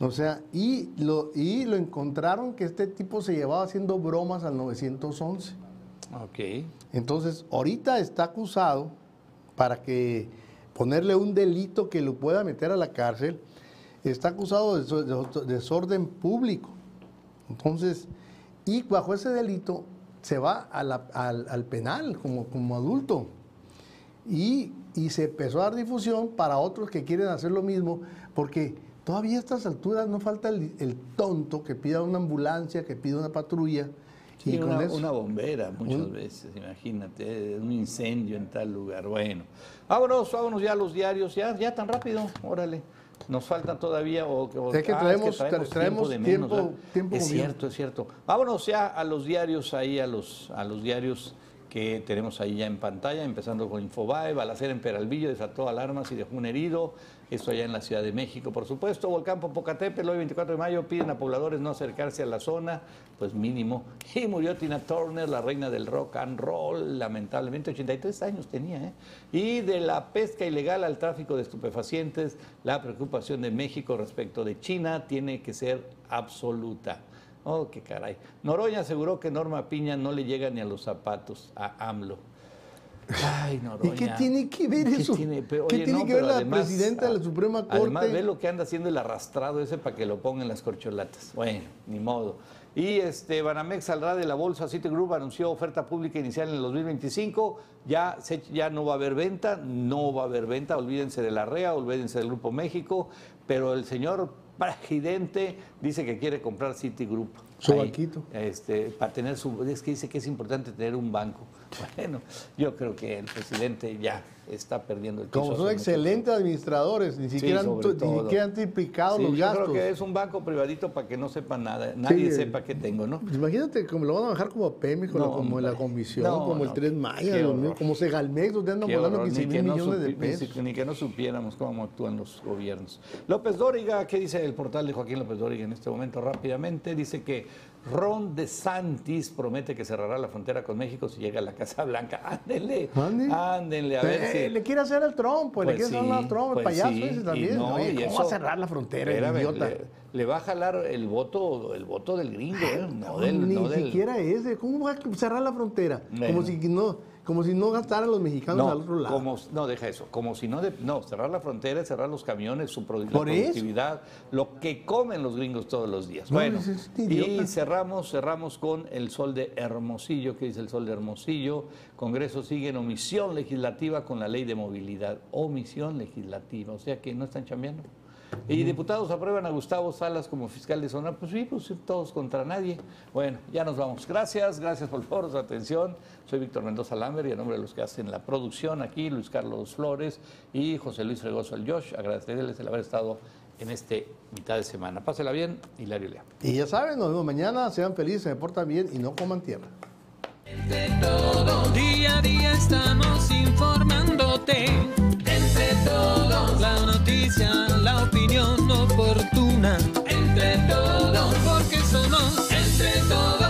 Speaker 3: o sea, y lo, y lo encontraron que este tipo se llevaba haciendo bromas al 911.
Speaker 2: Ok.
Speaker 3: Entonces, ahorita está acusado para que ponerle un delito que lo pueda meter a la cárcel, está acusado de so- de desorden público. Entonces, y bajo ese delito se va a la- al, al penal como, como adulto. Y, y se empezó a dar difusión para otros que quieren hacer lo mismo, porque todavía a estas alturas no falta el, el tonto que pida una ambulancia, que pida una patrulla.
Speaker 2: Sí,
Speaker 3: y con
Speaker 2: una,
Speaker 3: eso-
Speaker 2: una bombera muchas
Speaker 3: Un-
Speaker 2: veces, imagínate, un incendio en tal lugar. Bueno, vámonos, vámonos ya a los diarios, ya, ya tan rápido, órale. Nos faltan todavía o, o-
Speaker 3: Es que
Speaker 2: ah,
Speaker 3: traemos- traemos
Speaker 2: de
Speaker 3: tiempo-
Speaker 2: ¿verdad?
Speaker 3: tiempo
Speaker 2: Es cierto, es cierto. Vámonos ya a los diarios ahí, a los, a los diarios que tenemos ahí ya en pantalla, empezando con Infobae, balacera en Peralvillo, desató alarmas y dejó un herido, esto allá en la Ciudad de México, por supuesto, Volcán Popocatépetl, hoy 24 de mayo, piden a pobladores no acercarse a la zona, pues mínimo, y murió Tina Turner, la reina del rock and roll, lamentablemente, 83 años tenía, ¿eh? Y de la pesca ilegal al tráfico de estupefacientes, la preocupación de México respecto de China tiene que ser absoluta. Oh, qué caray. Noroña aseguró que Norma Piña no le llega ni a los zapatos a AMLO. Ay, Noroña.
Speaker 3: ¿Y qué tiene que ver
Speaker 2: ¿Qué
Speaker 3: eso?
Speaker 2: tiene? Pero,
Speaker 3: ¿Qué
Speaker 2: oye,
Speaker 3: tiene
Speaker 2: no,
Speaker 3: que ver la
Speaker 2: además,
Speaker 3: presidenta de la Suprema Corte?
Speaker 2: Además, ve lo que anda haciendo el arrastrado ese para que lo pongan las corcholatas. Bueno, ni modo. Y este, Banamex saldrá de la bolsa. Citigroup anunció oferta pública inicial en el 2025. Ya, se- ya no va a haber venta, no va a haber venta. Olvídense de la REA, olvídense del Grupo México. Pero el señor presidente dice que quiere comprar Citigroup.
Speaker 3: Su
Speaker 2: Ahí,
Speaker 3: banquito.
Speaker 2: Este, para tener su. Es que dice que es importante tener un banco. Bueno, yo creo que el presidente ya está perdiendo el piso.
Speaker 3: Como son excelentes administradores, ni siquiera, han, ni siquiera han triplicado
Speaker 2: Sí,
Speaker 3: los
Speaker 2: yo
Speaker 3: gastos.
Speaker 2: creo que es un banco privadito para que no sepa nada, nadie
Speaker 3: Sí,
Speaker 2: sepa qué tengo, ¿no?
Speaker 3: Pues imagínate como lo van a bajar como a Pemex, como, la. Comisión,
Speaker 2: No,
Speaker 3: como el
Speaker 2: no,
Speaker 3: Tres
Speaker 2: qué
Speaker 3: Maya, como Segalmex, donde andan volando
Speaker 2: horror,
Speaker 3: 15
Speaker 2: ni
Speaker 3: mil millones de pesos.
Speaker 2: Ni que no supiéramos cómo actúan los gobiernos. López Dóriga, ¿qué dice el portal de Joaquín López Dóriga en este momento? Rápidamente dice que Ron DeSantis promete que cerrará la frontera con México si llega a la Casa Blanca. Ándenle,
Speaker 3: Ande.
Speaker 2: ándenle, a ver
Speaker 3: Eh,
Speaker 2: si...
Speaker 3: Le quiere hacer al Trump, pues, le
Speaker 2: Pues
Speaker 3: quiere hacer al
Speaker 2: sí,
Speaker 3: Trump, el
Speaker 2: pues
Speaker 3: payaso
Speaker 2: sí,
Speaker 3: ese también.
Speaker 2: no,
Speaker 3: Oye, ¿Cómo
Speaker 2: eso-
Speaker 3: va a cerrar la frontera, el idiota?
Speaker 2: Le, le va a jalar el voto, el voto del gringo, ¿eh? No del,
Speaker 3: Ni
Speaker 2: no del-
Speaker 3: siquiera ese. ¿Cómo va a cerrar la frontera?
Speaker 2: Bueno.
Speaker 3: Como si no, como si no gastaran los mexicanos
Speaker 2: No,
Speaker 3: al otro lado.
Speaker 2: como, no, deja eso. Como si no, de- no, cerrar la frontera, cerrar los camiones, su produ- la
Speaker 3: Por eso.
Speaker 2: productividad, lo que comen los gringos todos los días.
Speaker 3: No,
Speaker 2: bueno,
Speaker 3: es
Speaker 2: y cerramos, cerramos con el sol de Hermosillo. ¿Qué dice el sol de Hermosillo? Congreso sigue en omisión legislativa con la ley de movilidad. Omisión legislativa, o sea que no están chambeando. Y diputados aprueban a Gustavo Salas como fiscal de zona. Pues sí, pues todos contra nadie. Bueno, ya nos vamos. Gracias, gracias por favor su atención. Soy Víctor Mendoza Lambert y a nombre de los que hacen la producción aquí, Luis Carlos Flores y José Luis Fregoso el Josh, agradecerles el haber estado en este mitad de semana. Pásela bien, Hilario Lea.
Speaker 3: Y ya saben, nos vemos mañana. Sean felices, se portan bien y no coman tierra.
Speaker 1: Día a día estamos informándote. La noticia, la opinión oportuna. Entre todos. Porque somos entre todos.